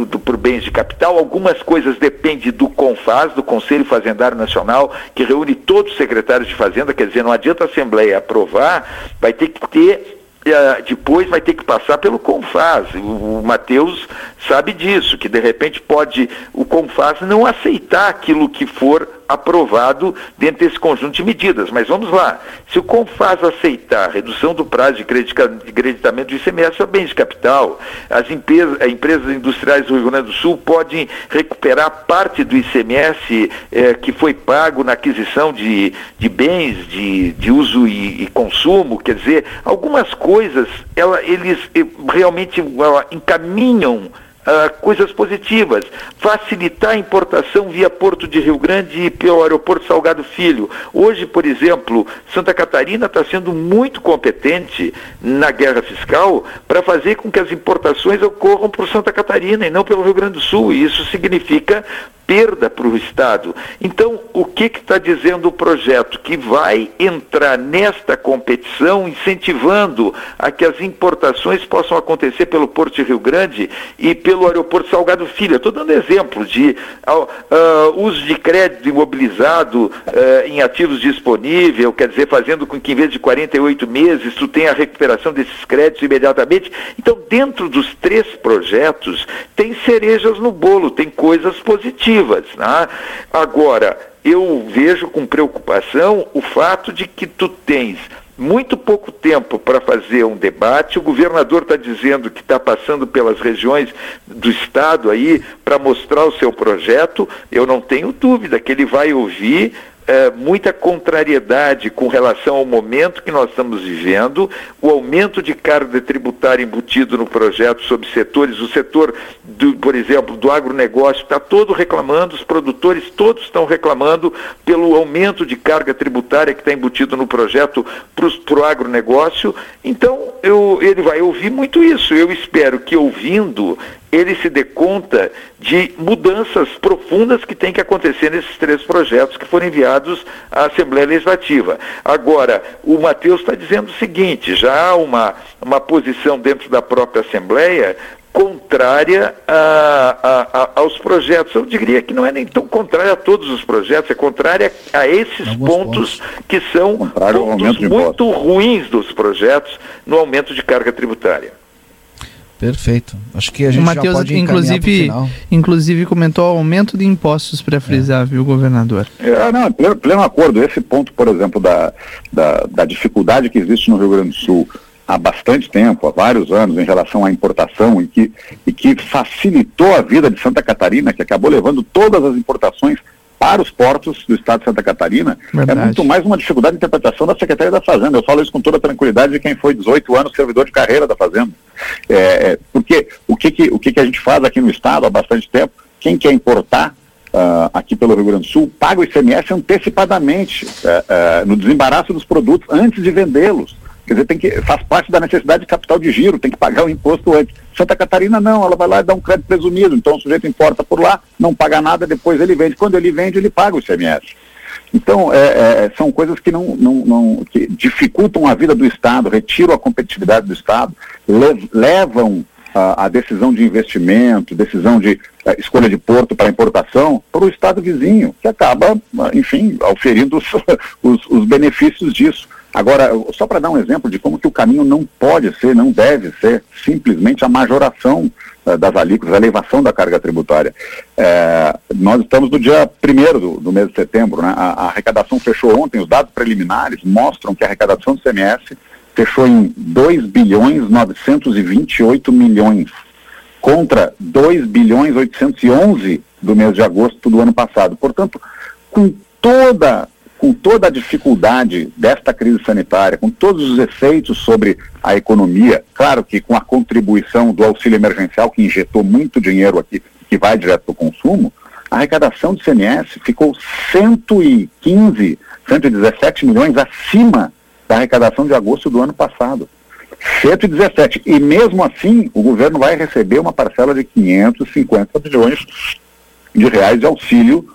do, por bens de capital. Algumas coisas dependem do CONFAS, do Conselho Fazendário Nacional, que reúne todos os secretários de Fazenda, quer dizer, não adianta a Assembleia aprovar, vai ter que ter eh, depois vai ter que passar pelo CONFAS. O, o Matheus sabe disso, que de repente pode o CONFAS não aceitar aquilo que for aprovado dentro desse conjunto de medidas. Mas vamos lá, se o CONFAS aceitar a redução do prazo de creditamento do ICMS a bens de capital, as empresas, as empresas industriais do Rio Grande do Sul podem recuperar parte do ICMS eh, que foi pago na aquisição de, de bens de, de uso e, e consumo, quer dizer, algumas coisas ela, eles eh, realmente ela, encaminham uh, coisas positivas. Facilitar a importação via Porto de Rio Grande e pelo aeroporto Salgado Filho. Hoje, por exemplo, Santa Catarina está sendo muito competente na guerra fiscal para fazer com que as importações ocorram por Santa Catarina e não pelo Rio Grande do Sul. E isso significa perda para o Estado. Então, o que está dizendo o projeto? Que vai entrar nesta competição incentivando a que as importações possam acontecer pelo Porto de Rio Grande e pelo Aeroporto Salgado Filho. Estou dando exemplo de uh, uso de crédito imobilizado uh, em ativos disponível, quer dizer, fazendo com que em vez de 48 meses tu tenha a recuperação desses créditos imediatamente. Então, dentro dos três projetos, tem cerejas no bolo, tem coisas positivas Né? Agora, eu vejo com preocupação o fato de que tu tens muito pouco tempo para fazer um debate. O governador está dizendo que está passando pelas regiões do estado aí para mostrar o seu projeto. Eu não tenho dúvida que ele vai ouvir é, muita contrariedade com relação ao momento que nós estamos vivendo, o aumento de carga tributária embutido no projeto sobre setores, o setor, do, por exemplo, do agronegócio está todo reclamando, os produtores todos estão reclamando pelo aumento de carga tributária que está embutido no projeto para o agronegócio. Então, eu, ele vai ouvir muito isso. Eu espero que ouvindo ele se dê conta de mudanças profundas que tem que acontecer nesses três projetos que foram enviados à Assembleia Legislativa. Agora, o Matheus está dizendo o seguinte: já há uma, uma posição dentro da própria Assembleia contrária a, a, a, aos projetos. Eu diria que não é nem tão contrária a todos os projetos, é contrária a esses pontos, pontos, que são pontos muito ruins dos projetos no aumento de carga tributária. Perfeito. Acho que a gente o Mateus, já pode inclusive, inclusive comentou o aumento de impostos para frisar, é. viu, governador? É, não, pleno, pleno acordo. Esse ponto, por exemplo, da, da, da dificuldade que existe no Rio Grande do Sul há bastante tempo, há vários anos, em relação à importação e que, e que facilitou a vida de Santa Catarina, que acabou levando todas as importações para os portos do estado de Santa Catarina é Verdade. é muito mais uma dificuldade de interpretação da Secretaria da Fazenda. Eu falo isso com toda a tranquilidade de quem foi 18 anos servidor de carreira da Fazenda. É, é, porque o, que, que, o que, que a gente faz aqui no estado há bastante tempo, quem quer importar uh, aqui pelo Rio Grande do Sul paga o ICMS antecipadamente uh, uh, no desembaraço dos produtos antes de vendê-los. Quer dizer, tem que, faz parte da necessidade de capital de giro, tem que pagar o imposto antes. Santa Catarina não, ela vai lá e dá um crédito presumido. Então o sujeito importa por lá, não paga nada, depois ele vende. Quando ele vende, ele paga o ICMS. Então, é, é, são coisas que não, não, não que dificultam a vida do Estado, retiram a competitividade do Estado, levam a, a, decisão de investimento, decisão de é, escolha de porto para importação para o Estado vizinho, que acaba, enfim, oferindo os, os, os benefícios disso. Agora, só para dar um exemplo de como que o caminho não pode ser, não deve ser simplesmente a majoração uh, das alíquotas, a elevação da carga tributária. É, nós estamos no dia 1 do, do, mês de setembro, né? a, a, arrecadação fechou ontem, os dados preliminares mostram que a arrecadação do CMS fechou em 2 bilhões 928 milhões, contra 2 bilhões 811 do mês de agosto do ano passado. Portanto, com toda com toda a dificuldade desta crise sanitária, com todos os efeitos sobre a economia, claro que com a contribuição do auxílio emergencial, que injetou muito dinheiro aqui, que vai direto para o consumo, a arrecadação do CMS ficou 115, 117 milhões acima da arrecadação de agosto do ano passado. 117. E mesmo assim, o governo vai receber uma parcela de 550 bilhões de reais de auxílio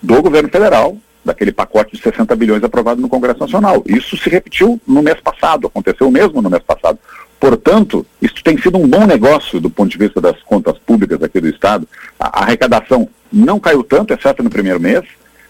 do governo federal daquele pacote de 60 bilhões aprovado no Congresso Nacional. Isso se repetiu no mês passado, aconteceu mesmo no mês passado. Portanto, isso tem sido um bom negócio do ponto de vista das contas públicas aqui do Estado. A, a arrecadação não caiu tanto, exceto no primeiro mês.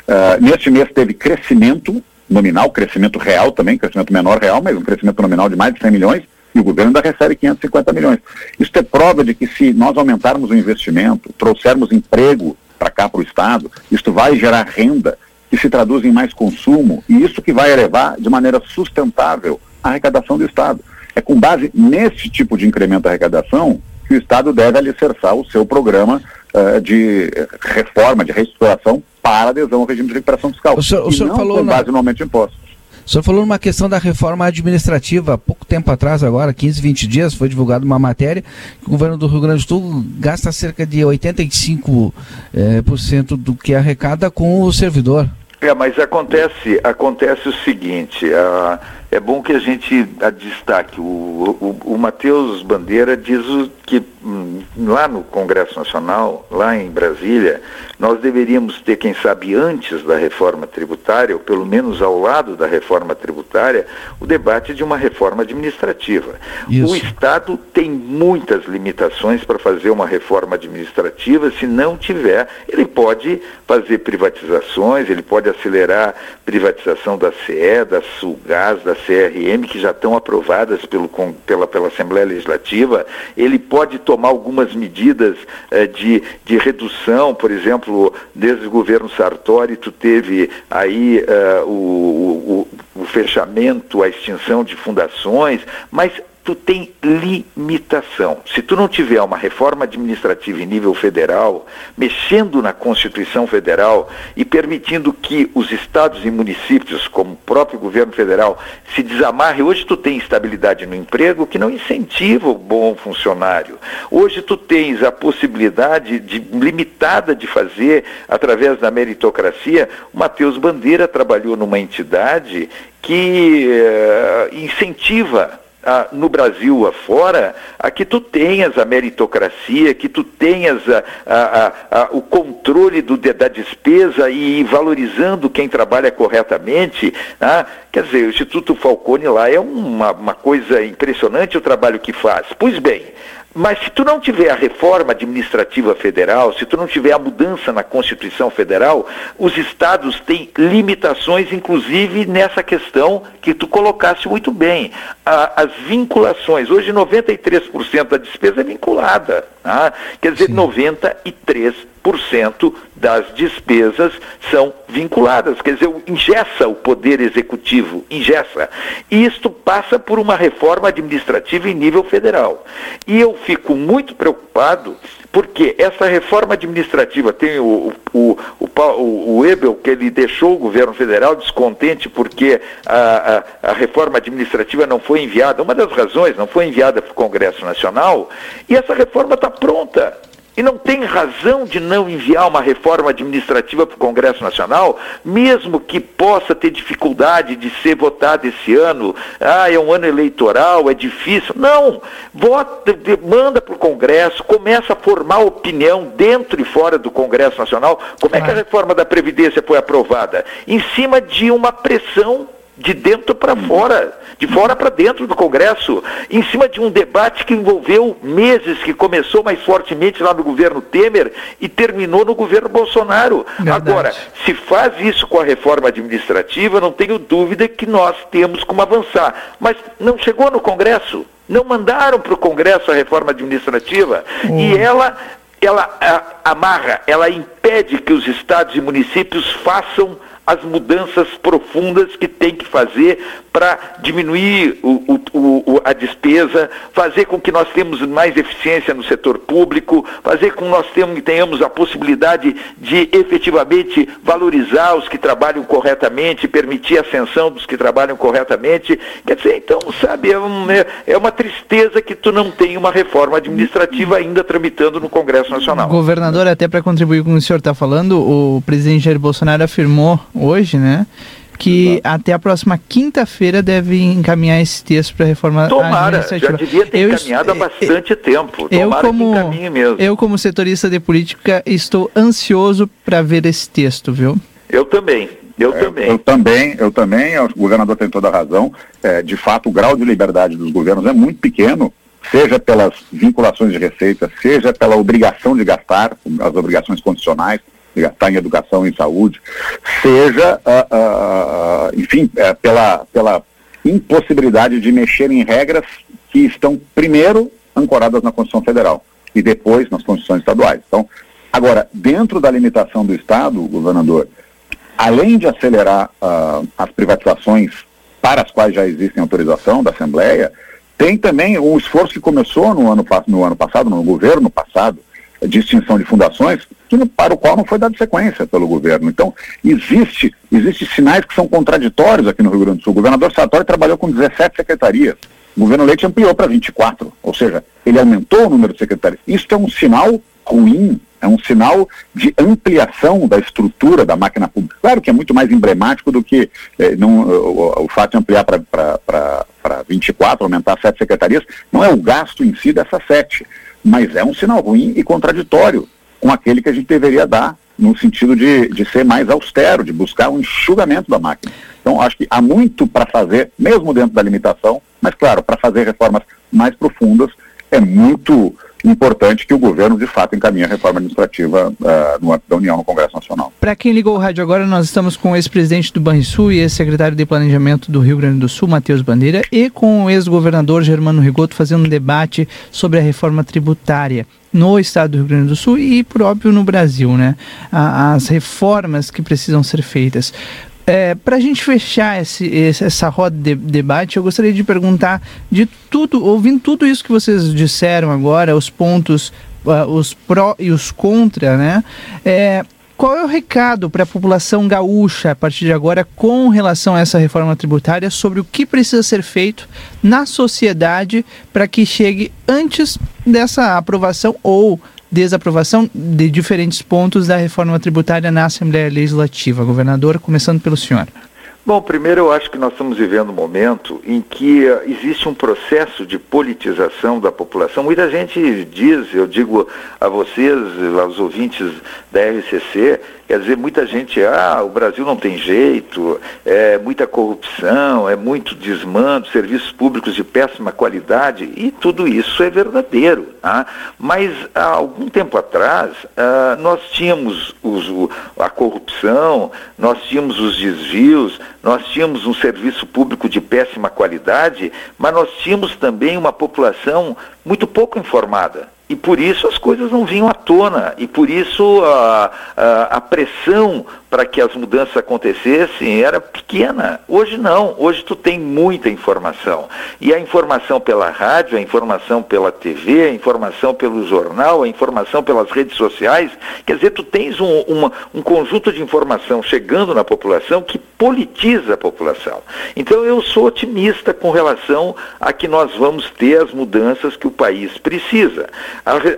Uh, neste mês teve crescimento nominal, crescimento real também, crescimento menor real, mas um crescimento nominal de mais de 100 milhões, e o governo ainda recebe 550 milhões. Isso é prova de que se nós aumentarmos o investimento, trouxermos emprego para cá para o Estado, isso vai gerar renda, que se traduz em mais consumo, e isso que vai elevar de maneira sustentável a arrecadação do Estado. É com base nesse tipo de incremento da arrecadação que o Estado deve alicerçar o seu programa uh, de reforma, de reestruturação para adesão ao regime de recuperação fiscal. O senhor, o senhor falou com base na... no aumento de impostos. Senhor falou numa questão da reforma administrativa. Há pouco tempo atrás, agora, 15, 20 dias, foi divulgada uma matéria que o governo do Rio Grande do Sul gasta cerca de 85% eh, por cento do que arrecada com o servidor. É, mas acontece, acontece o seguinte, a, é bom que a gente a destaque. O, o, o Matheus Bandeira diz que hum, lá no Congresso Nacional, lá em Brasília, nós deveríamos ter, quem sabe, antes da reforma tributária, ou pelo menos ao lado da reforma tributária, o debate de uma reforma administrativa. Isso. O Estado tem muitas limitações para fazer uma reforma administrativa se não tiver. Ele pode fazer privatizações, ele pode acelerar privatização da CE, da Sulgás, da CRM, que já estão aprovadas pelo, pela, pela Assembleia Legislativa, ele pode tomar algumas medidas eh, de, de redução, por exemplo, desde o governo Sartori, tu teve aí eh, o, o, o fechamento, a extinção de fundações, mas tu tem limitação. Se tu não tiver uma reforma administrativa em nível federal, mexendo na Constituição Federal e permitindo que os estados e municípios, como o próprio governo federal, se desamarre, hoje tu tem estabilidade no emprego que não incentiva o bom funcionário. Hoje tu tens a possibilidade de, limitada de fazer através da meritocracia. O Matheus Bandeira trabalhou numa entidade que uh, incentiva no Brasil afora, a que tu tenhas a meritocracia, que tu tenhas a, a, a, o controle do, da despesa e valorizando quem trabalha corretamente. Ah, quer dizer, o Instituto Falcone lá é uma, uma coisa impressionante o trabalho que faz. Pois bem, mas se tu não tiver a reforma administrativa federal, se tu não tiver a mudança na Constituição Federal, os estados têm limitações, inclusive nessa questão que tu colocaste muito bem, a, as vinculações. Hoje 93% da despesa é vinculada, tá? quer dizer, Sim. 93% das despesas são vinculadas, quer dizer, ingessa o poder executivo, ingessa. E isto passa por uma reforma administrativa em nível federal. E eu fico muito preocupado porque essa reforma administrativa tem o, o, o, o, Ebel, que ele deixou o governo federal descontente porque a, a, a reforma administrativa não foi enviada, uma das razões, não foi enviada para o Congresso Nacional, e essa reforma está pronta. E não tem razão de não enviar uma reforma administrativa para o Congresso Nacional, mesmo que possa ter dificuldade de ser votada esse ano. Ah, é um ano eleitoral, é difícil. Não! Vota, manda para o Congresso, começa a formar opinião dentro e fora do Congresso Nacional. Como é que a reforma da Previdência foi aprovada? Em cima de uma pressão de dentro para fora, de fora para dentro do Congresso, em cima de um debate que envolveu meses, que começou mais fortemente lá no governo Temer e terminou no governo Bolsonaro. Verdade. Agora, se faz isso com a reforma administrativa, não tenho dúvida que nós temos como avançar. Mas não chegou no Congresso. Não mandaram para o Congresso a reforma administrativa hum. e ela ela a, amarra, ela impede que os estados e municípios façam as mudanças profundas que tem que fazer para diminuir o, o, o, a despesa, fazer com que nós tenhamos mais eficiência no setor público, fazer com que nós tenhamos, tenhamos a possibilidade de efetivamente valorizar os que trabalham corretamente, permitir a ascensão dos que trabalham corretamente. Quer dizer, então, sabe, é, um, é, é uma tristeza que tu não tem uma reforma administrativa ainda tramitando no Congresso Nacional. Governador, até para contribuir com o que o senhor está falando, o presidente Jair Bolsonaro afirmou hoje, né? que Exato. até a próxima quinta-feira deve encaminhar esse texto para a reforma Tomara, já devia ter eu, encaminhado há bastante eu, tempo. Tomara eu como, eu, como setorista de política, estou ansioso para ver esse texto, viu? Eu também. Eu é, também. Eu também, eu também, o governador tem toda a razão. É, de fato, o grau de liberdade dos governos é muito pequeno, seja pelas vinculações de receita, seja pela obrigação de gastar, as obrigações condicionais gastar em educação e saúde, seja, uh, uh, enfim, uh, pela, pela impossibilidade de mexer em regras que estão, primeiro, ancoradas na Constituição Federal e depois nas Constituições estaduais. Então, agora, dentro da limitação do Estado, governador, além de acelerar as privatizações para as quais já existem autorização da Assembleia, tem também o esforço que começou no ano, no ano passado, no governo passado, de extinção de fundações, para o qual não foi dado sequência pelo governo. Então, existe, existe sinais que são contraditórios aqui no Rio Grande do Sul. O governador Sartori trabalhou com 17 secretarias. O governo Leite ampliou para 24, ou seja, ele aumentou o número de secretarias. Isso é um sinal ruim, é um sinal de ampliação da estrutura da máquina pública. Claro que é muito mais emblemático do que eh, não, o, o, fato de ampliar para 24, aumentar sete secretarias, não é o gasto em si dessas sete mas é um sinal ruim e contraditório com aquele que a gente deveria dar no sentido de, de ser mais austero, de buscar um enxugamento da máquina. Então, acho que há muito para fazer, mesmo dentro da limitação, mas, claro, para fazer reformas mais profundas, é muito importante que o governo, de fato, encaminhe a reforma administrativa uh, no âmbito da União no Congresso Nacional. Para quem ligou o rádio agora, nós estamos com o ex-presidente do Banrisul e ex-secretário de Planejamento do Rio Grande do Sul, Matheus Bandeira, e com o ex-governador Germano Rigoto fazendo um debate sobre a reforma tributária no estado do Rio Grande do Sul e próprio no Brasil, né? As reformas que precisam ser feitas. É, Para a gente fechar esse, esse, essa roda de debate, eu gostaria de perguntar de tudo, ouvindo tudo isso que vocês disseram agora, os pontos, uh, os pró e os contra, né? É, qual é o recado para a população gaúcha a partir de agora com relação a essa reforma tributária sobre o que precisa ser feito na sociedade para que chegue antes dessa aprovação ou desaprovação de diferentes pontos da reforma tributária na Assembleia Legislativa. Governador, começando pelo senhor. Bom, primeiro eu acho que nós estamos vivendo um momento em que uh, existe um processo de politização da população. Muita gente diz, eu digo a vocês, aos ouvintes da RCC, quer dizer, muita gente, ah, o Brasil não tem jeito, é muita corrupção, é muito desmando, serviços públicos de péssima qualidade, e tudo isso é verdadeiro. Tá? Mas há algum tempo atrás, uh, nós tínhamos os, a corrupção, nós tínhamos os desvios, nós tínhamos um serviço público de péssima qualidade, mas nós tínhamos também uma população muito pouco informada. E por isso as coisas não vinham à tona, e por isso a, a, a pressão para que as mudanças acontecessem era pequena. Hoje não, hoje tu tem muita informação. E a informação pela rádio, a informação pela TV, a informação pelo jornal, a informação pelas redes sociais, quer dizer, tu tens um, uma, um conjunto de informação chegando na população que politiza a população. Então eu sou otimista com relação a que nós vamos ter as mudanças que o país precisa.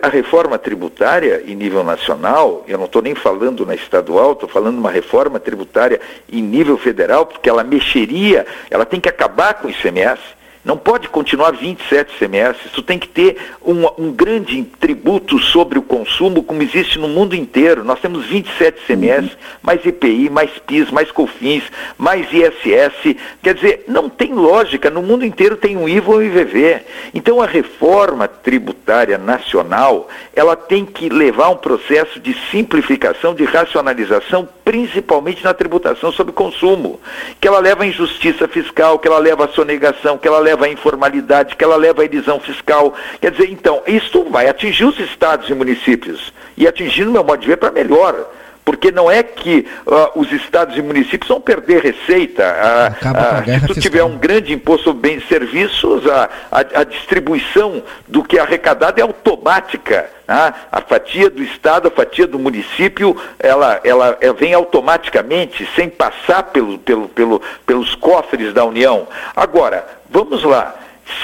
A, reforma tributária em nível nacional, eu não estou nem falando na estadual, estou falando uma reforma tributária em nível federal, porque ela mexeria, ela tem que acabar com o ICMS. Não pode continuar 27 CMS, isso tem que ter um, um, grande tributo sobre o consumo, como existe no mundo inteiro. Nós temos 27 CMS, uhum. mais EPI, mais PIS, mais COFINS, mais ISS. Quer dizer, não tem lógica, no mundo inteiro tem um IVA ou um IVV. Então a reforma tributária nacional, ela tem que levar um processo de simplificação, de racionalização, principalmente na tributação sobre consumo, que ela leva à injustiça fiscal, que ela leva à sonegação, que ela leva leva à informalidade, que ela leva à elisão fiscal. Quer dizer, então, isso vai atingir os estados e municípios. E atingir, no meu modo de ver, para melhor porque não é que uh, os estados e municípios vão perder receita. Uh, uh, se tu tiver um grande imposto sobre bens e serviços, a, a, a distribuição do que é arrecadado é automática. Né? A fatia do estado, a fatia do município, ela, ela, ela vem automaticamente, sem passar pelo, pelo, pelo, pelos cofres da União. Agora, vamos lá.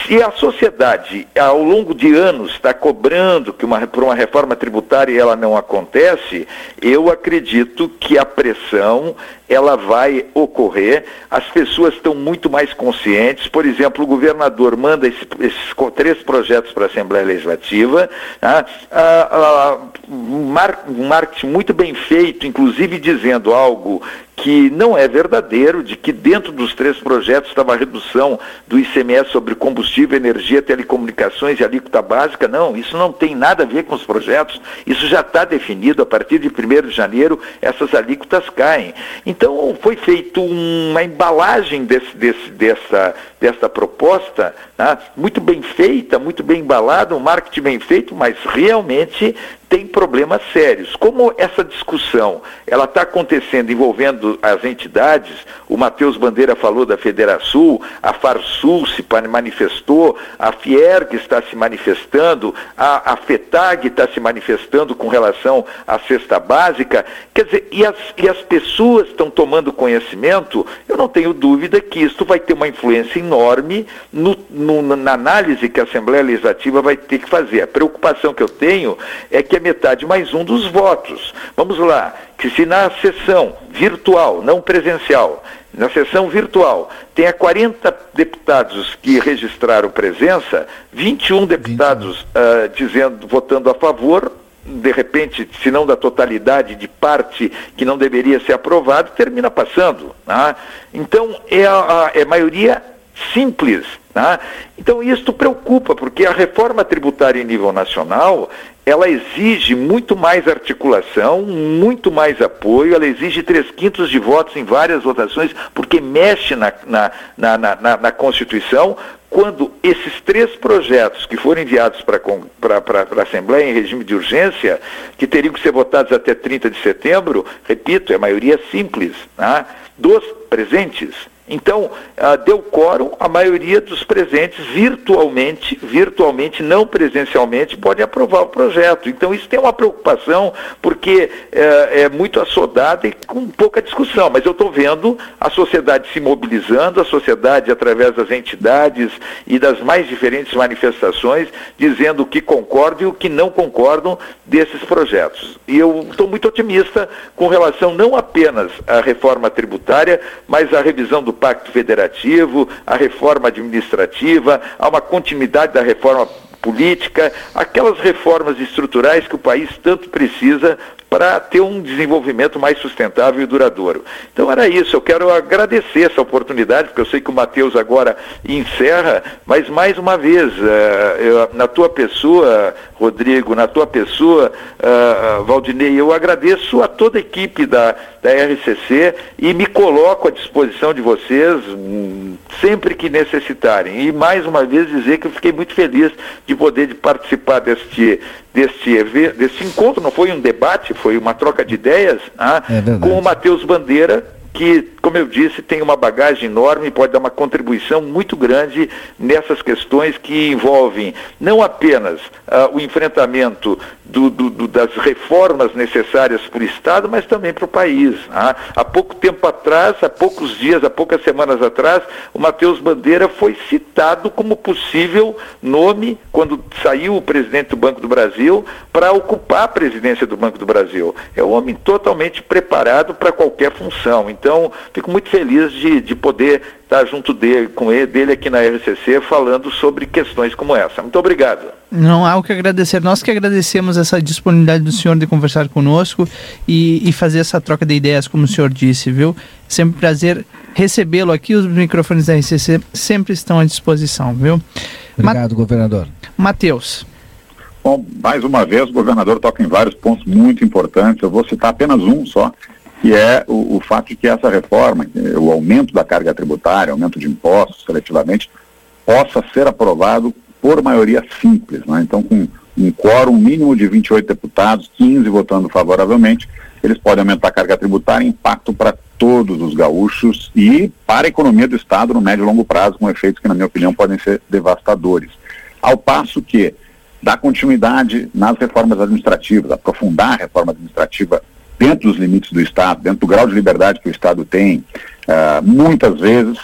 Se a sociedade, ao longo de anos, está cobrando que uma, por uma reforma tributária ela não acontece, eu acredito que a pressão ela vai ocorrer. As pessoas estão muito mais conscientes. Por exemplo, o governador manda esses, esses três projetos para a Assembleia Legislativa. Tá? Ah, ah, um marketing muito bem feito, inclusive dizendo algo que não é verdadeiro, de que dentro dos três projetos estava a redução do ICMS sobre combustível, energia, telecomunicações e alíquota básica. Não, isso não tem nada a ver com os projetos. Isso já está definido. A partir de 1 de janeiro, essas alíquotas caem. Então, foi feita uma embalagem desse, desse, dessa, dessa proposta, né? muito bem feita, muito bem embalada, um marketing bem feito, mas realmente tem problemas sérios. Como essa discussão ela está acontecendo envolvendo as entidades, o Matheus Bandeira falou da Federação, a Farsul se manifestou, a Fierg está se manifestando, a, a FETAG está se manifestando com relação à cesta básica, quer dizer, e as, e as pessoas estão tomando conhecimento, eu não tenho dúvida que isso vai ter uma influência enorme no, no, na análise que a Assembleia Legislativa vai ter que fazer. A preocupação que eu tenho é que é metade mais um dos votos. Vamos lá, que se na sessão virtual, não presencial, na sessão virtual, tenha 40 deputados que registraram presença, 21 deputados uh, dizendo, votando a favor, de repente, se não da totalidade, de parte que não deveria ser aprovado, termina passando. Né? Então, é a, a é maioria simples. Tá? Então isso preocupa, porque a reforma tributária em nível nacional, ela exige muito mais articulação, muito mais apoio, ela exige três quintos de votos em várias votações, porque mexe na, na, na, na, na Constituição, quando esses três projetos que foram enviados para a Assembleia em regime de urgência, que teriam que ser votados até 30 de setembro, repito, é maioria simples, tá? dos presentes, Então, ah, deu quórum, a maioria dos presentes virtualmente, virtualmente, não presencialmente, podem aprovar o projeto. Então, isso tem uma preocupação, porque é, é muito assodada e com pouca discussão. Mas eu estou vendo a sociedade se mobilizando, a sociedade, através das entidades e das mais diferentes manifestações, dizendo o que concordam e o que não concordam desses projetos. E eu estou muito otimista com relação não apenas à reforma tributária, mas à revisão do Pacto Federativo, à reforma administrativa, a uma continuidade da reforma política, aquelas reformas estruturais que o país tanto precisa para ter um desenvolvimento mais sustentável e duradouro. Então era isso, eu quero agradecer essa oportunidade, porque eu sei que o Matheus agora encerra, mas mais uma vez, uh, eu, na tua pessoa, Rodrigo, na tua pessoa, uh, Valdinei, eu agradeço a toda a equipe da, da RCC e me coloco à disposição de vocês um, sempre que necessitarem. E mais uma vez dizer que eu fiquei muito feliz de poder participar deste, deste, deste encontro, não foi um debate, foi uma troca de ideias ah, é com o Matheus Bandeira, que, como eu disse, tem uma bagagem enorme e pode dar uma contribuição muito grande nessas questões que envolvem não apenas uh, o enfrentamento do, do, do, das reformas necessárias para o Estado, mas também para o país. Né? Há pouco tempo atrás, há poucos dias, há poucas semanas atrás, o Matheus Bandeira foi citado como possível nome, quando saiu o presidente do Banco do Brasil, para ocupar a presidência do Banco do Brasil. É um homem totalmente preparado para qualquer função. Então, fico muito feliz de, de poder estar junto dele, com ele, dele aqui na RCC, falando sobre questões como essa. Muito obrigado. Não há o que agradecer. Nós que agradecemos essa disponibilidade do senhor de conversar conosco e, e fazer essa troca de ideias, como o senhor disse, viu? Sempre um prazer recebê-lo aqui. Os microfones da RCC sempre estão à disposição, viu? Obrigado, Ma governador. Matheus. Bom, mais uma vez, o governador toca em vários pontos muito importantes. Eu vou citar apenas um só que é o, o, fato de que essa reforma, o aumento da carga tributária, aumento de impostos seletivamente, possa ser aprovado por maioria simples. Né? Então, com um quórum mínimo de 28 deputados, 15 votando favoravelmente, eles podem aumentar a carga tributária, impacto para todos os gaúchos e para a economia do Estado no médio e longo prazo, com efeitos que, na minha opinião, podem ser devastadores. Ao passo que dar continuidade nas reformas administrativas, aprofundar a reforma administrativa dentro dos limites do Estado, dentro do grau de liberdade que o Estado tem, uh, muitas vezes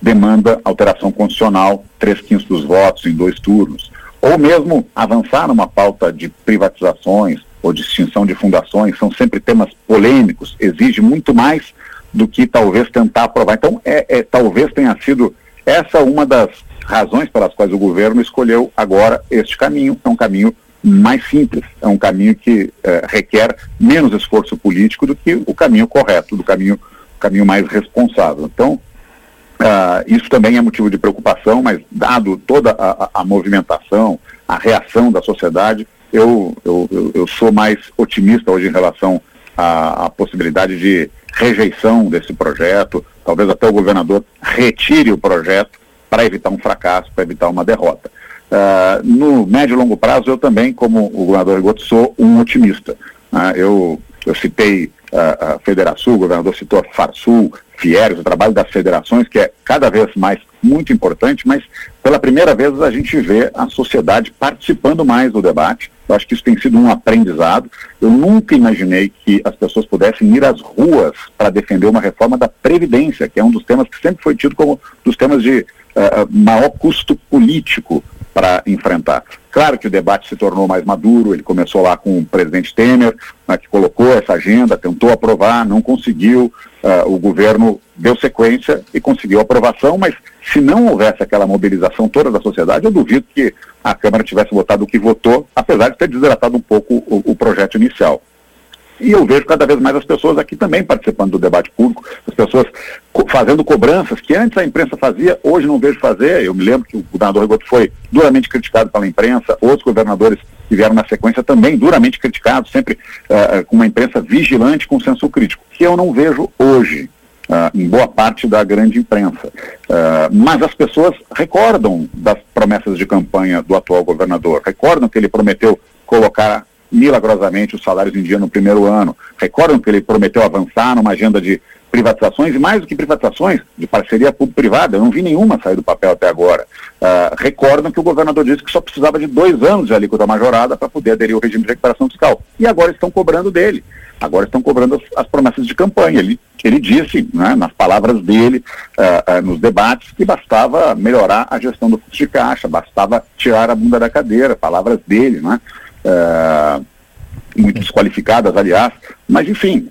demanda alteração constitucional, três quintos dos votos em dois turnos. Ou mesmo avançar numa pauta de privatizações ou de extinção de fundações, são sempre temas polêmicos, exige muito mais do que talvez tentar aprovar. Então, é, é, talvez tenha sido essa uma das razões pelas quais o governo escolheu agora este caminho, é um caminho mais simples, é um caminho que é, requer menos esforço político do que o caminho correto, do caminho, caminho mais responsável. Então, uh, isso também é motivo de preocupação, mas dado toda a, a movimentação, a reação da sociedade, eu, eu, eu, sou mais otimista hoje em relação à, à possibilidade de rejeição desse projeto, talvez até o governador retire o projeto para evitar um fracasso, para evitar uma derrota. Uh, no médio e longo prazo, eu também, como o governador Rigoto, sou um otimista. Uh, eu, eu citei a Federação, o governador citou a Farsul, Fieres, o trabalho das federações, que é cada vez mais muito importante, mas pela primeira vez a gente vê a sociedade participando mais do debate. Eu acho que isso tem sido um aprendizado. Eu nunca imaginei que as pessoas pudessem ir às ruas para defender uma reforma da Previdência, que é um dos temas que sempre foi tido como dos temas de uh, maior custo político para enfrentar. Claro que o debate se tornou mais maduro, ele começou lá com o presidente Temer, né, que colocou essa agenda, tentou aprovar, não conseguiu, uh, o governo deu sequência e conseguiu aprovação, mas se não houvesse aquela mobilização toda da sociedade, eu duvido que a Câmara tivesse votado o que votou, apesar de ter desidratado um pouco o, o projeto inicial. E eu vejo cada vez mais as pessoas aqui também participando do debate público, as pessoas co fazendo cobranças que antes a imprensa fazia, hoje não vejo fazer. Eu me lembro que o governador Rigoto foi duramente criticado pela imprensa, outros governadores que vieram na sequência também duramente criticados, sempre uh, com uma imprensa vigilante com senso crítico, que eu não vejo hoje. Uh, em boa parte da grande imprensa. Uh, mas as pessoas recordam das promessas de campanha do atual governador, recordam que ele prometeu colocar milagrosamente os salários em dia no primeiro ano. Recordam que ele prometeu avançar numa agenda de privatizações, e mais do que privatizações, de parceria público-privada, eu não vi nenhuma sair do papel até agora. Uh, recordam que o governador disse que só precisava de dois anos de alíquota majorada para poder aderir ao regime de recuperação fiscal. E agora estão cobrando dele. Agora estão cobrando as, as promessas de campanha. Ele, ele disse, né, nas palavras dele, uh, uh, nos debates, que bastava melhorar a gestão do fluxo de caixa, bastava tirar a bunda da cadeira, palavras dele, né? Muito desqualificadas, aliás. Mas, enfim,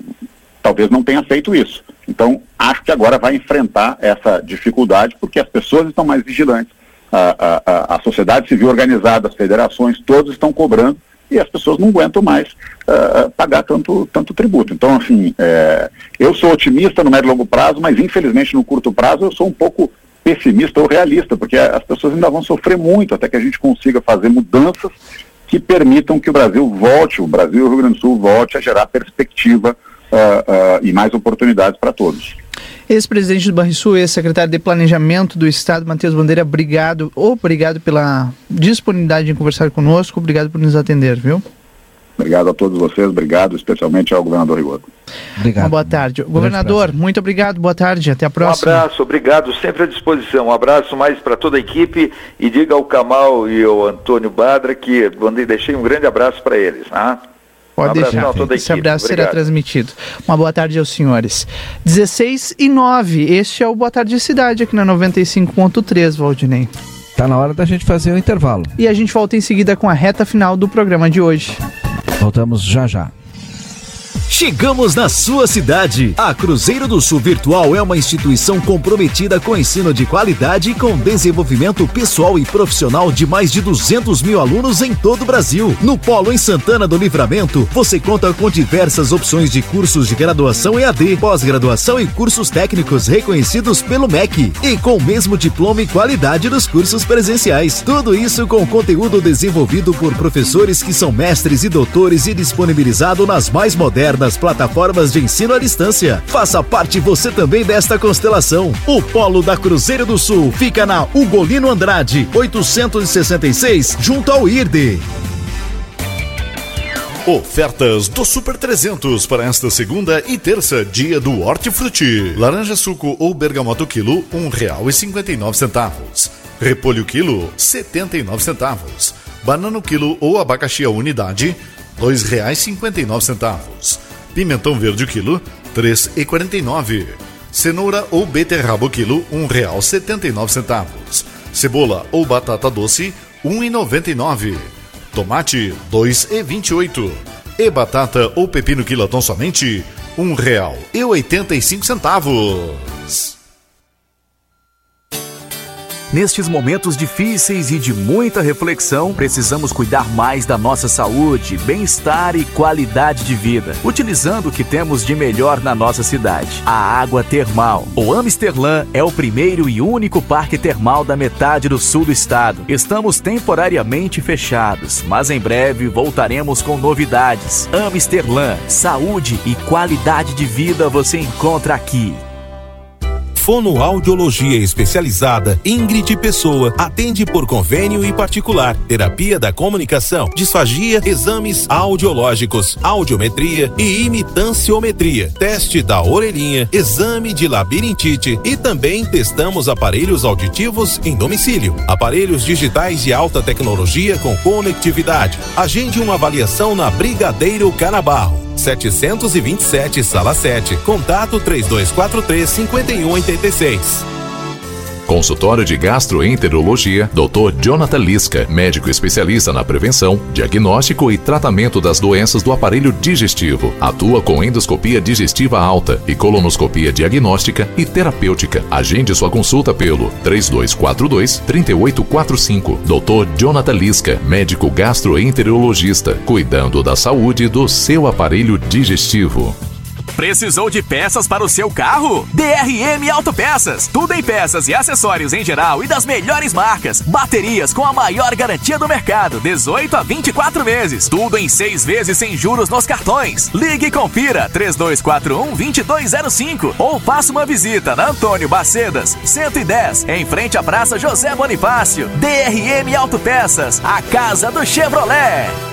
talvez não tenha feito isso. Então, acho que agora vai enfrentar essa dificuldade, porque as pessoas estão mais vigilantes, a, a, a sociedade civil organizada, as federações, todos estão cobrando e as pessoas não aguentam mais uh, pagar tanto, tanto tributo. Então, assim, é, eu sou otimista no médio e longo prazo, mas infelizmente no curto prazo eu sou um pouco pessimista ou realista, porque as pessoas ainda vão sofrer muito até que a gente consiga fazer mudanças que permitam que o Brasil volte, o Brasil e o Rio Grande do Sul volte a gerar perspectiva uh, uh, e mais oportunidades para todos. Ex-presidente do Banrisul, ex-secretário de Planejamento do Estado, Matheus Bandeira, obrigado, obrigado pela disponibilidade em conversar conosco, obrigado por nos atender, viu? Obrigado a todos vocês, obrigado especialmente ao governador Rigoto. Obrigado. Uma boa tarde. Governador, muito obrigado, boa tarde, até a próxima. Um abraço, obrigado, sempre à disposição. Um abraço mais para toda a equipe e diga ao Kamal e ao Antônio Badra que deixei um grande abraço para eles. Né? Pode um deixar. Toda Esse abraço Obrigado. será transmitido. Uma boa tarde aos senhores. 16 e 9. Este é o Boa Tarde Cidade aqui na 95.3, Valdinei. Tá na hora da gente fazer o intervalo. E a gente volta em seguida com a reta final do programa de hoje. Voltamos já já. Chegamos na sua cidade. A Cruzeiro do Sul Virtual é uma instituição comprometida com ensino de qualidade e com desenvolvimento pessoal e profissional de mais de 200 mil alunos em todo o Brasil. No Polo em Santana do Livramento, você conta com diversas opções de cursos de graduação EAD, pós-graduação e cursos técnicos reconhecidos pelo MEC e com o mesmo diploma e qualidade dos cursos presenciais. Tudo isso com conteúdo desenvolvido por professores que são mestres e doutores e disponibilizado nas mais modernas das plataformas de ensino à distância. Faça parte você também desta constelação. O Polo da Cruzeiro do Sul fica na Ugolino Andrade, 866, junto ao IRDE. Ofertas do Super 300 para esta segunda e terça, dia do Hortifruti. Laranja suco ou bergamota quilo, nove centavos. Repolho quilo, e nove centavos. Banana quilo ou abacaxi a unidade, nove centavos. Pimentão verde quilo, R$ 3,49. Cenoura ou beterraba quilo, R$ 1,79. Cebola ou batata doce, R$ 1,99. Tomate, R$ 2,28. E batata ou pepino quilatão somente, R$ 1,85. Nestes momentos difíceis e de muita reflexão, precisamos cuidar mais da nossa saúde, bem-estar e qualidade de vida, utilizando o que temos de melhor na nossa cidade: a água termal. O Amsterlan é o primeiro e único parque termal da metade do sul do estado. Estamos temporariamente fechados, mas em breve voltaremos com novidades. Amsterlan, saúde e qualidade de vida você encontra aqui. Fonoaudiologia especializada Ingrid Pessoa atende por convênio e particular, terapia da comunicação, disfagia, exames audiológicos, audiometria e imitanciometria, teste da orelhinha, exame de labirintite e também testamos aparelhos auditivos em domicílio, aparelhos digitais de alta tecnologia com conectividade. Agende uma avaliação na Brigadeiro Canabarro. 727, sala 7. Contato 3243 5186. Consultório de Gastroenterologia, Dr. Jonathan Lisca, médico especialista na prevenção, diagnóstico e tratamento das doenças do aparelho digestivo. Atua com endoscopia digestiva alta e colonoscopia diagnóstica e terapêutica. Agende sua consulta pelo 3242 3845. Dr. Jonathan Lisca, médico gastroenterologista, cuidando da saúde do seu aparelho digestivo. Precisou de peças para o seu carro? DRM Autopeças. Tudo em peças e acessórios em geral e das melhores marcas. Baterias com a maior garantia do mercado, 18 a 24 meses. Tudo em seis vezes sem juros nos cartões. Ligue e confira 3241 2205 ou faça uma visita na Antônio Bacedas, 110, em frente à Praça José Bonifácio. DRM Autopeças, a casa do Chevrolet.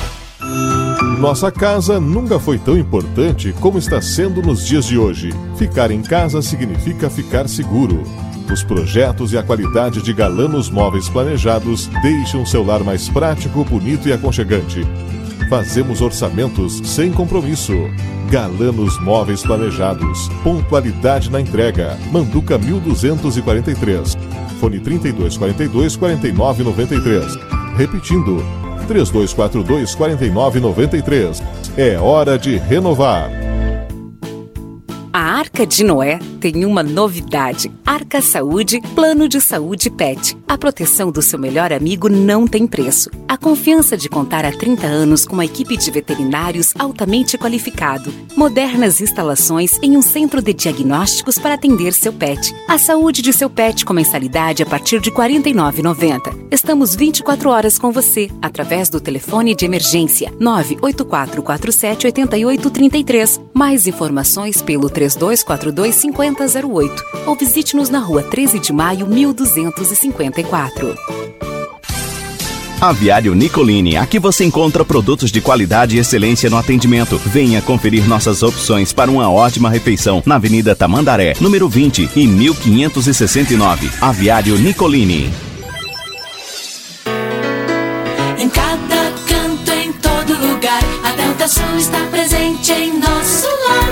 Nossa casa nunca foi tão importante como está sendo nos dias de hoje. Ficar em casa significa ficar seguro. Os projetos e a qualidade de Galanos Móveis planejados deixam seu lar mais prático, bonito e aconchegante. Fazemos orçamentos sem compromisso. Galanos Móveis Planejados. Pontualidade na entrega. Manduca 1243. Fone 3242 4993. Repetindo, 3242 4993. É hora de renovar. A Arca de Noé tem uma novidade. Arca Saúde, plano de saúde PET. A proteção do seu melhor amigo não tem preço. A confiança de contar há 30 anos com uma equipe de veterinários altamente qualificado. Modernas instalações em um centro de diagnósticos para atender seu pet. A saúde de seu pet com mensalidade a partir de R$ 49,90. Estamos 24 horas com você, através do telefone de emergência 98447 8833. Mais informações pelo 3242 5008 ou visite-nos na rua 13 de maio 1254. Aviário Nicolini, aqui você encontra produtos de qualidade e excelência no atendimento. Venha conferir nossas opções para uma ótima refeição na Avenida Tamandaré, número 20 e 1569. Aviário Nicolini. Em cada canto, em todo lugar, a Delta Sul está presente em nosso lar.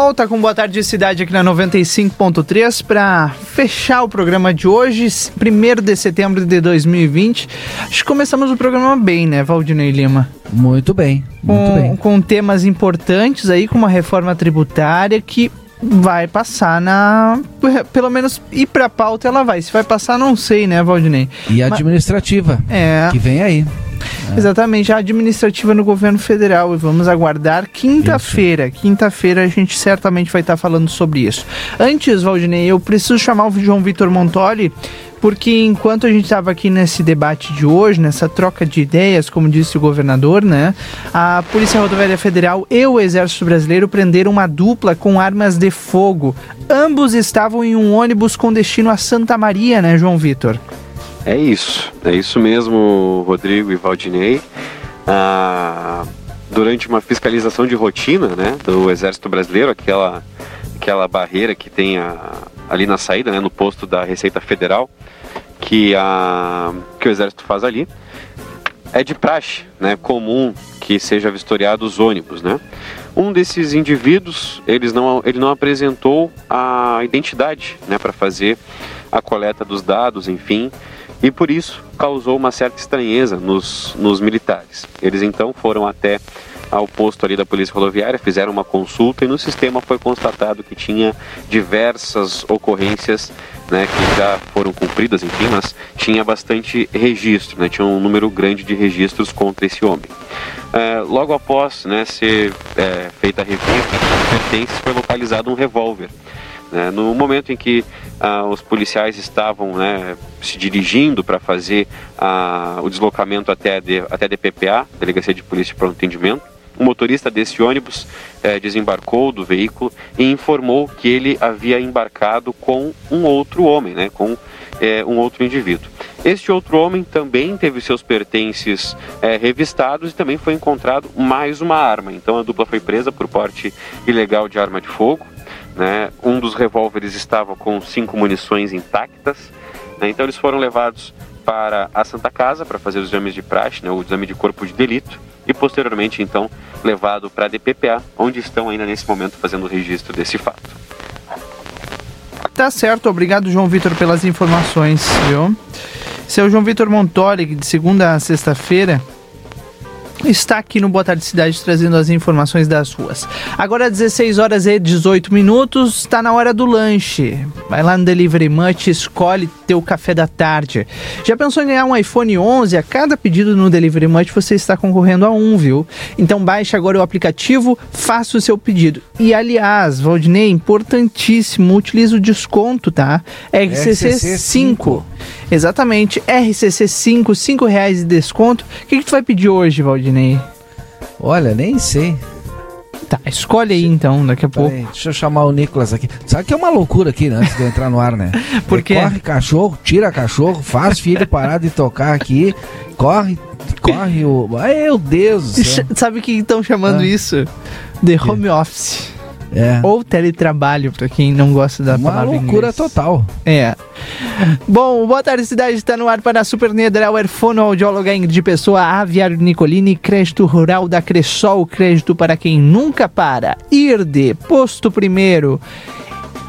Volta com Boa Tarde Cidade aqui na 95.3 para fechar o programa de hoje, 1 de setembro de 2020. Acho que começamos o programa bem, né, Valdinei Lima? Muito bem, muito com, bem. Com temas importantes aí, com uma reforma tributária que vai passar na. Pelo menos ir pra pauta ela vai. Se vai passar, não sei, né, Valdinei? E a Mas- administrativa, É. que vem aí. Exatamente, a administrativa no governo federal. E vamos aguardar quinta-feira. Quinta-feira a gente certamente vai estar falando sobre isso. Antes, Valdinei, eu preciso chamar o João Vitor Montoli, porque enquanto a gente estava aqui nesse debate de hoje, nessa troca de ideias, como disse o governador, né? A Polícia Rodoviária Federal e o Exército Brasileiro prenderam uma dupla com armas de fogo. Ambos estavam em um ônibus com destino a Santa Maria, né, João Vitor? É isso, é isso mesmo, Rodrigo e Valdinei. Ah, durante uma fiscalização de rotina né, do Exército Brasileiro, aquela, aquela barreira que tem a- ali na saída, né, no posto da Receita Federal, que, a, que o Exército faz ali, é de praxe, né, comum que seja vistoriado os ônibus, né? Um desses indivíduos, eles não, ele não apresentou a identidade, né, para fazer a coleta dos dados, enfim, e por isso causou uma certa estranheza nos, nos militares. Eles então foram até ao posto ali da Polícia Rodoviária, fizeram uma consulta e no sistema foi constatado que tinha diversas ocorrências né, que já foram cumpridas, enfim, mas tinha bastante registro, né, tinha um número grande de registros contra esse homem. É, logo após né, ser é, feita a revista foi localizado um revólver. Né. no momento em que ah, os policiais estavam né, se dirigindo para fazer ah, o deslocamento até a, até a DPPA, Delegacia de Polícia de Pronto Atendimento, o motorista desse ônibus eh, desembarcou do veículo e informou que ele havia embarcado com um outro homem, né, com eh, um outro indivíduo. Este outro homem também teve seus pertences é, revistados e também foi encontrado mais uma arma. Então a dupla foi presa por porte ilegal de arma de fogo. Né? Um dos revólveres estava com cinco munições intactas. Né? Então eles foram levados para a Santa Casa para fazer os exames de praxe, né? o exame de corpo de delito, e posteriormente então levado para a DPPA, onde estão ainda nesse momento fazendo o registro desse fato. Tá certo, obrigado João Vitor pelas informações, viu? Seu João Vitor Montori, de segunda a sexta-feira, está aqui no Boa Tarde Cidade trazendo as informações das ruas. Agora 16 horas e 18 minutos, está na hora do lanche. Vai lá no Delivery Much, escolhe teu café da tarde. Já pensou em ganhar um iPhone 11? A cada pedido no Delivery Much você está concorrendo a um, viu? Então baixe agora o aplicativo, faça o seu pedido. E aliás, Valdinei, importantíssimo, utilize o desconto, tá? RCC, RCC 5. Exatamente, RCC 5, 5 reais de desconto. O que, que tu vai pedir hoje, Valdinei? Olha, nem sei. Tá, escolhe aí então, daqui a pouco. Peraí, deixa eu chamar o Nicolas aqui. Sabe que é uma loucura aqui, né? Antes de eu entrar no ar, né? Por quê? Corre cachorro, tira cachorro, faz filho parar de tocar aqui, corre, corre o. Ai, meu Deus do céu. Sabe o que estão chamando Ah. isso? De home office. É. Ou teletrabalho, pra quem não gosta da Uma palavra em loucura inglês. total. É. Bom, boa tarde, cidade está no ar para a Super Niederauer, fonoaudióloga Ingrid Pessoa, Aviário Nicolini, crédito rural da Cressol, crédito para quem nunca para. IRD, posto primeiro.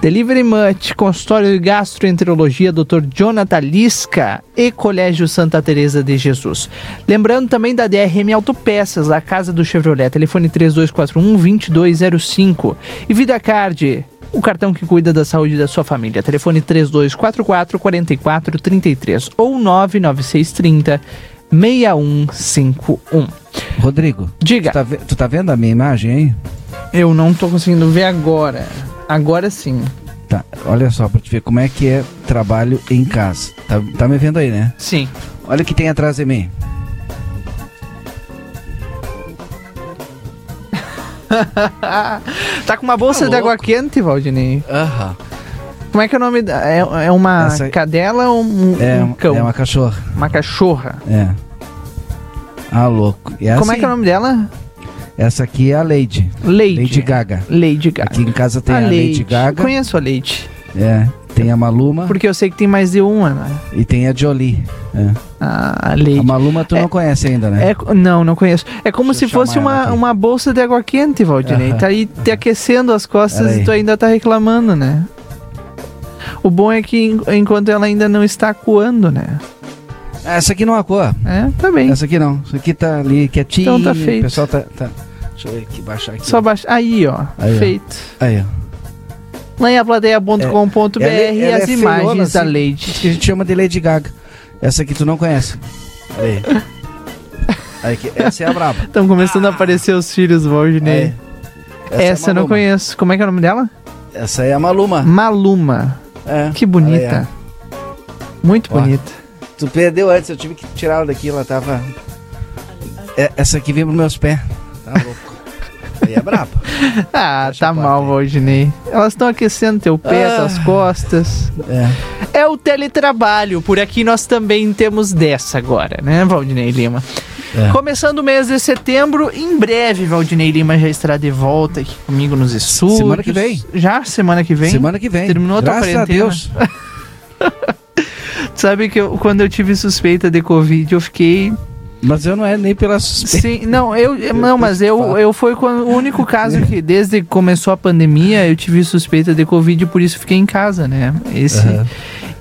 Delivery Much, consultório de gastroenterologia, Dr. Jonathan Lisca e Colégio Santa Teresa de Jesus. Lembrando também da DRM Autopeças, a casa do Chevrolet, telefone 3241-2205. E VidaCard, o cartão que cuida da saúde da sua família, telefone 3244-4433 ou 99630 6151. Rodrigo. Diga. Tu tá, tu tá vendo a minha imagem aí? Eu não tô conseguindo ver agora. Agora sim. Tá, olha só, pra te ver como é que é trabalho em casa. Tá, tá me vendo aí, né? Sim. Olha o que tem atrás de mim. tá com uma bolsa Tá de água quente, Valdinei. Aham. Como é que é o nome? É, é uma Essa- cadela ou um, É, um cão? é uma cachorra. Uma cachorra. É. Ah, louco. E Como é assim, que é o nome dela? Essa aqui é a Lady. Lady. Lady Gaga. Lady Gaga. Aqui em casa tem a, Lady. Lady Gaga. Conheço a Lady. É. Tem a Maluma Porque eu sei que tem mais de uma, né? e tem a Jolie. É. A Lady. A Maluma tu não conhece ainda, né? É, não, não conheço. É como Deixa se fosse uma, uma bolsa de água quente, Valdinei. Aham. Tá aí te aquecendo as costas Pera e aí. tu ainda tá reclamando, né? O bom é que en- enquanto ela ainda não está coando, né? Essa aqui não é cor. É, tá bem. Essa aqui não. Essa aqui tá ali quietinho. Então tá feito. O pessoal tá, tá- Deixa eu ver aqui, baixar aqui. Só baixa. Aí, ó. Aí, ó. feito. Aí, ó. Lá em aplateia.com.br Ela é- ela é as feiona, imagens da assim, Lady. Que a gente chama de Lady Gaga. Essa aqui tu não conhece. Aí. Aí que- essa é a braba. Estão começando a aparecer os filhos, Valdinei. Essa é a Essa eu não conheço. Como é que é o nome dela? Essa aí é a Maluma. Maluma. É. Que bonita. Muito Ó. bonita. Tu perdeu antes, eu tive que tirar ela daqui, ela tava. É, essa aqui vem pros meus pés. Tá louco. Aí é braba. Ah, tá mal, Valdinei. Elas estão aquecendo teu pé, Ah. tuas costas. É. É o teletrabalho. Por aqui nós também temos dessa agora, né, Valdinei Lima? É. Começando o mês de setembro, em breve, Valdinei Lima já estará de volta aqui comigo nos estúdios. Semana que vem. Já? Semana que vem? Semana que vem. Terminou a tua Graças a quarentena? Deus. Sabe que eu- quando eu tive suspeita de Covid, eu fiquei Mas eu não é nem pela suspeita. Sim, não, eu, não, mas eu, eu foi quando, o único caso que desde que começou a pandemia eu tive suspeita de Covid e por isso fiquei em casa, né? Esse. Aham.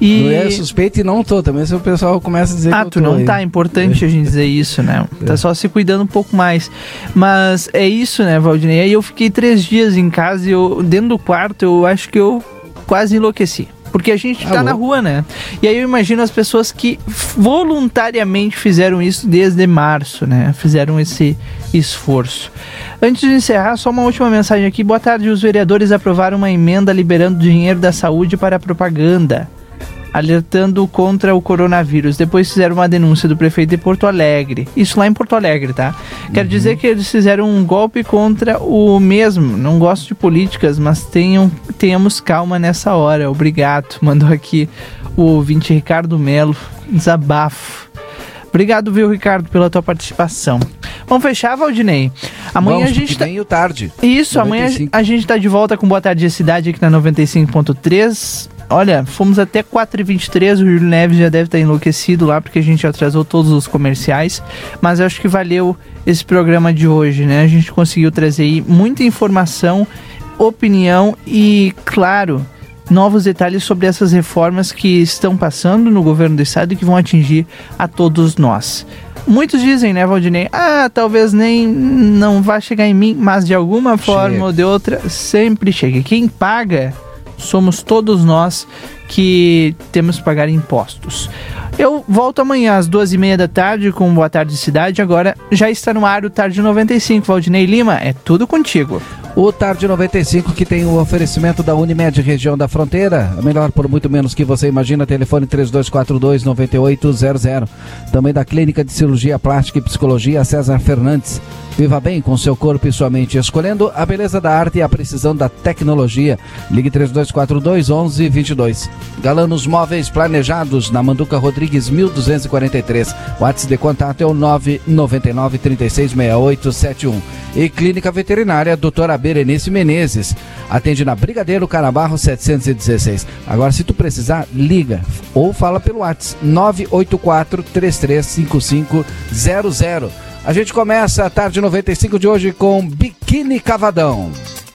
E Não é suspeito e não tô. Também se o pessoal começa a dizer ah, que eu tu não aí. tá, é importante a gente dizer isso, né? Tá só se cuidando um pouco mais. Mas é isso, né, Valdinei? Aí eu fiquei três dias em casa e eu, dentro do quarto, eu acho que eu quase enlouqueci. Porque a gente tá na rua, né? E aí eu imagino as pessoas que voluntariamente fizeram isso desde março, né? Fizeram esse esforço. Antes de encerrar, só uma última mensagem aqui. Boa tarde. Os vereadores aprovaram uma emenda liberando dinheiro da saúde para propaganda alertando contra o coronavírus. Depois fizeram uma denúncia do prefeito de Porto Alegre. Isso lá em Porto Alegre, tá? Quero dizer que eles fizeram um golpe contra o mesmo. Não gosto de políticas, mas tenham, tenhamos calma nessa hora. Obrigado. Mandou aqui o ouvinte Ricardo Melo. Desabafo. Obrigado, viu, Ricardo, pela tua participação. Vamos fechar, Valdinei? Amanhã Vamos, a gente tá... o tarde. Isso, 95. amanhã a gente tá de volta com Boa Tarde Cidade aqui na 95.3. Olha, fomos até 4h23, o Júlio Neves já deve estar enlouquecido lá, porque a gente atrasou todos os comerciais. Mas eu acho que valeu esse programa de hoje, né? A gente conseguiu trazer aí muita informação, opinião e, claro, novos detalhes sobre essas reformas que estão passando no governo do estado e que vão atingir a todos nós. Muitos dizem, né, Valdinei? Ah, talvez nem não vá chegar em mim, mas de alguma forma chega. ou de outra sempre chega. Quem paga somos todos nós que temos que pagar impostos. Eu volto amanhã às duas e meia da tarde com Boa Tarde Cidade. Agora já está no ar o Tarde 95. Valdinei Lima, é tudo contigo. O Tarde 95 que tem o oferecimento da Unimed região da fronteira, melhor por muito menos que você imagina, telefone 3242 9800. Também da Clínica de Cirurgia Plástica e Psicologia César Fernandes. Viva bem com seu corpo e sua mente, escolhendo a beleza da arte e a precisão da tecnologia. Ligue 3242 1122. Galanos Móveis Planejados na Manduca Rodrigues 1243. WhatsApp de contato é o 999 366871. E Clínica Veterinária Doutora Berenice Menezes. Atende na Brigadeiro Carabarro 716. Agora, se tu precisar, liga ou fala pelo WhatsApp 984 335500. A gente começa a tarde 95 de hoje com Biquíni Cavadão.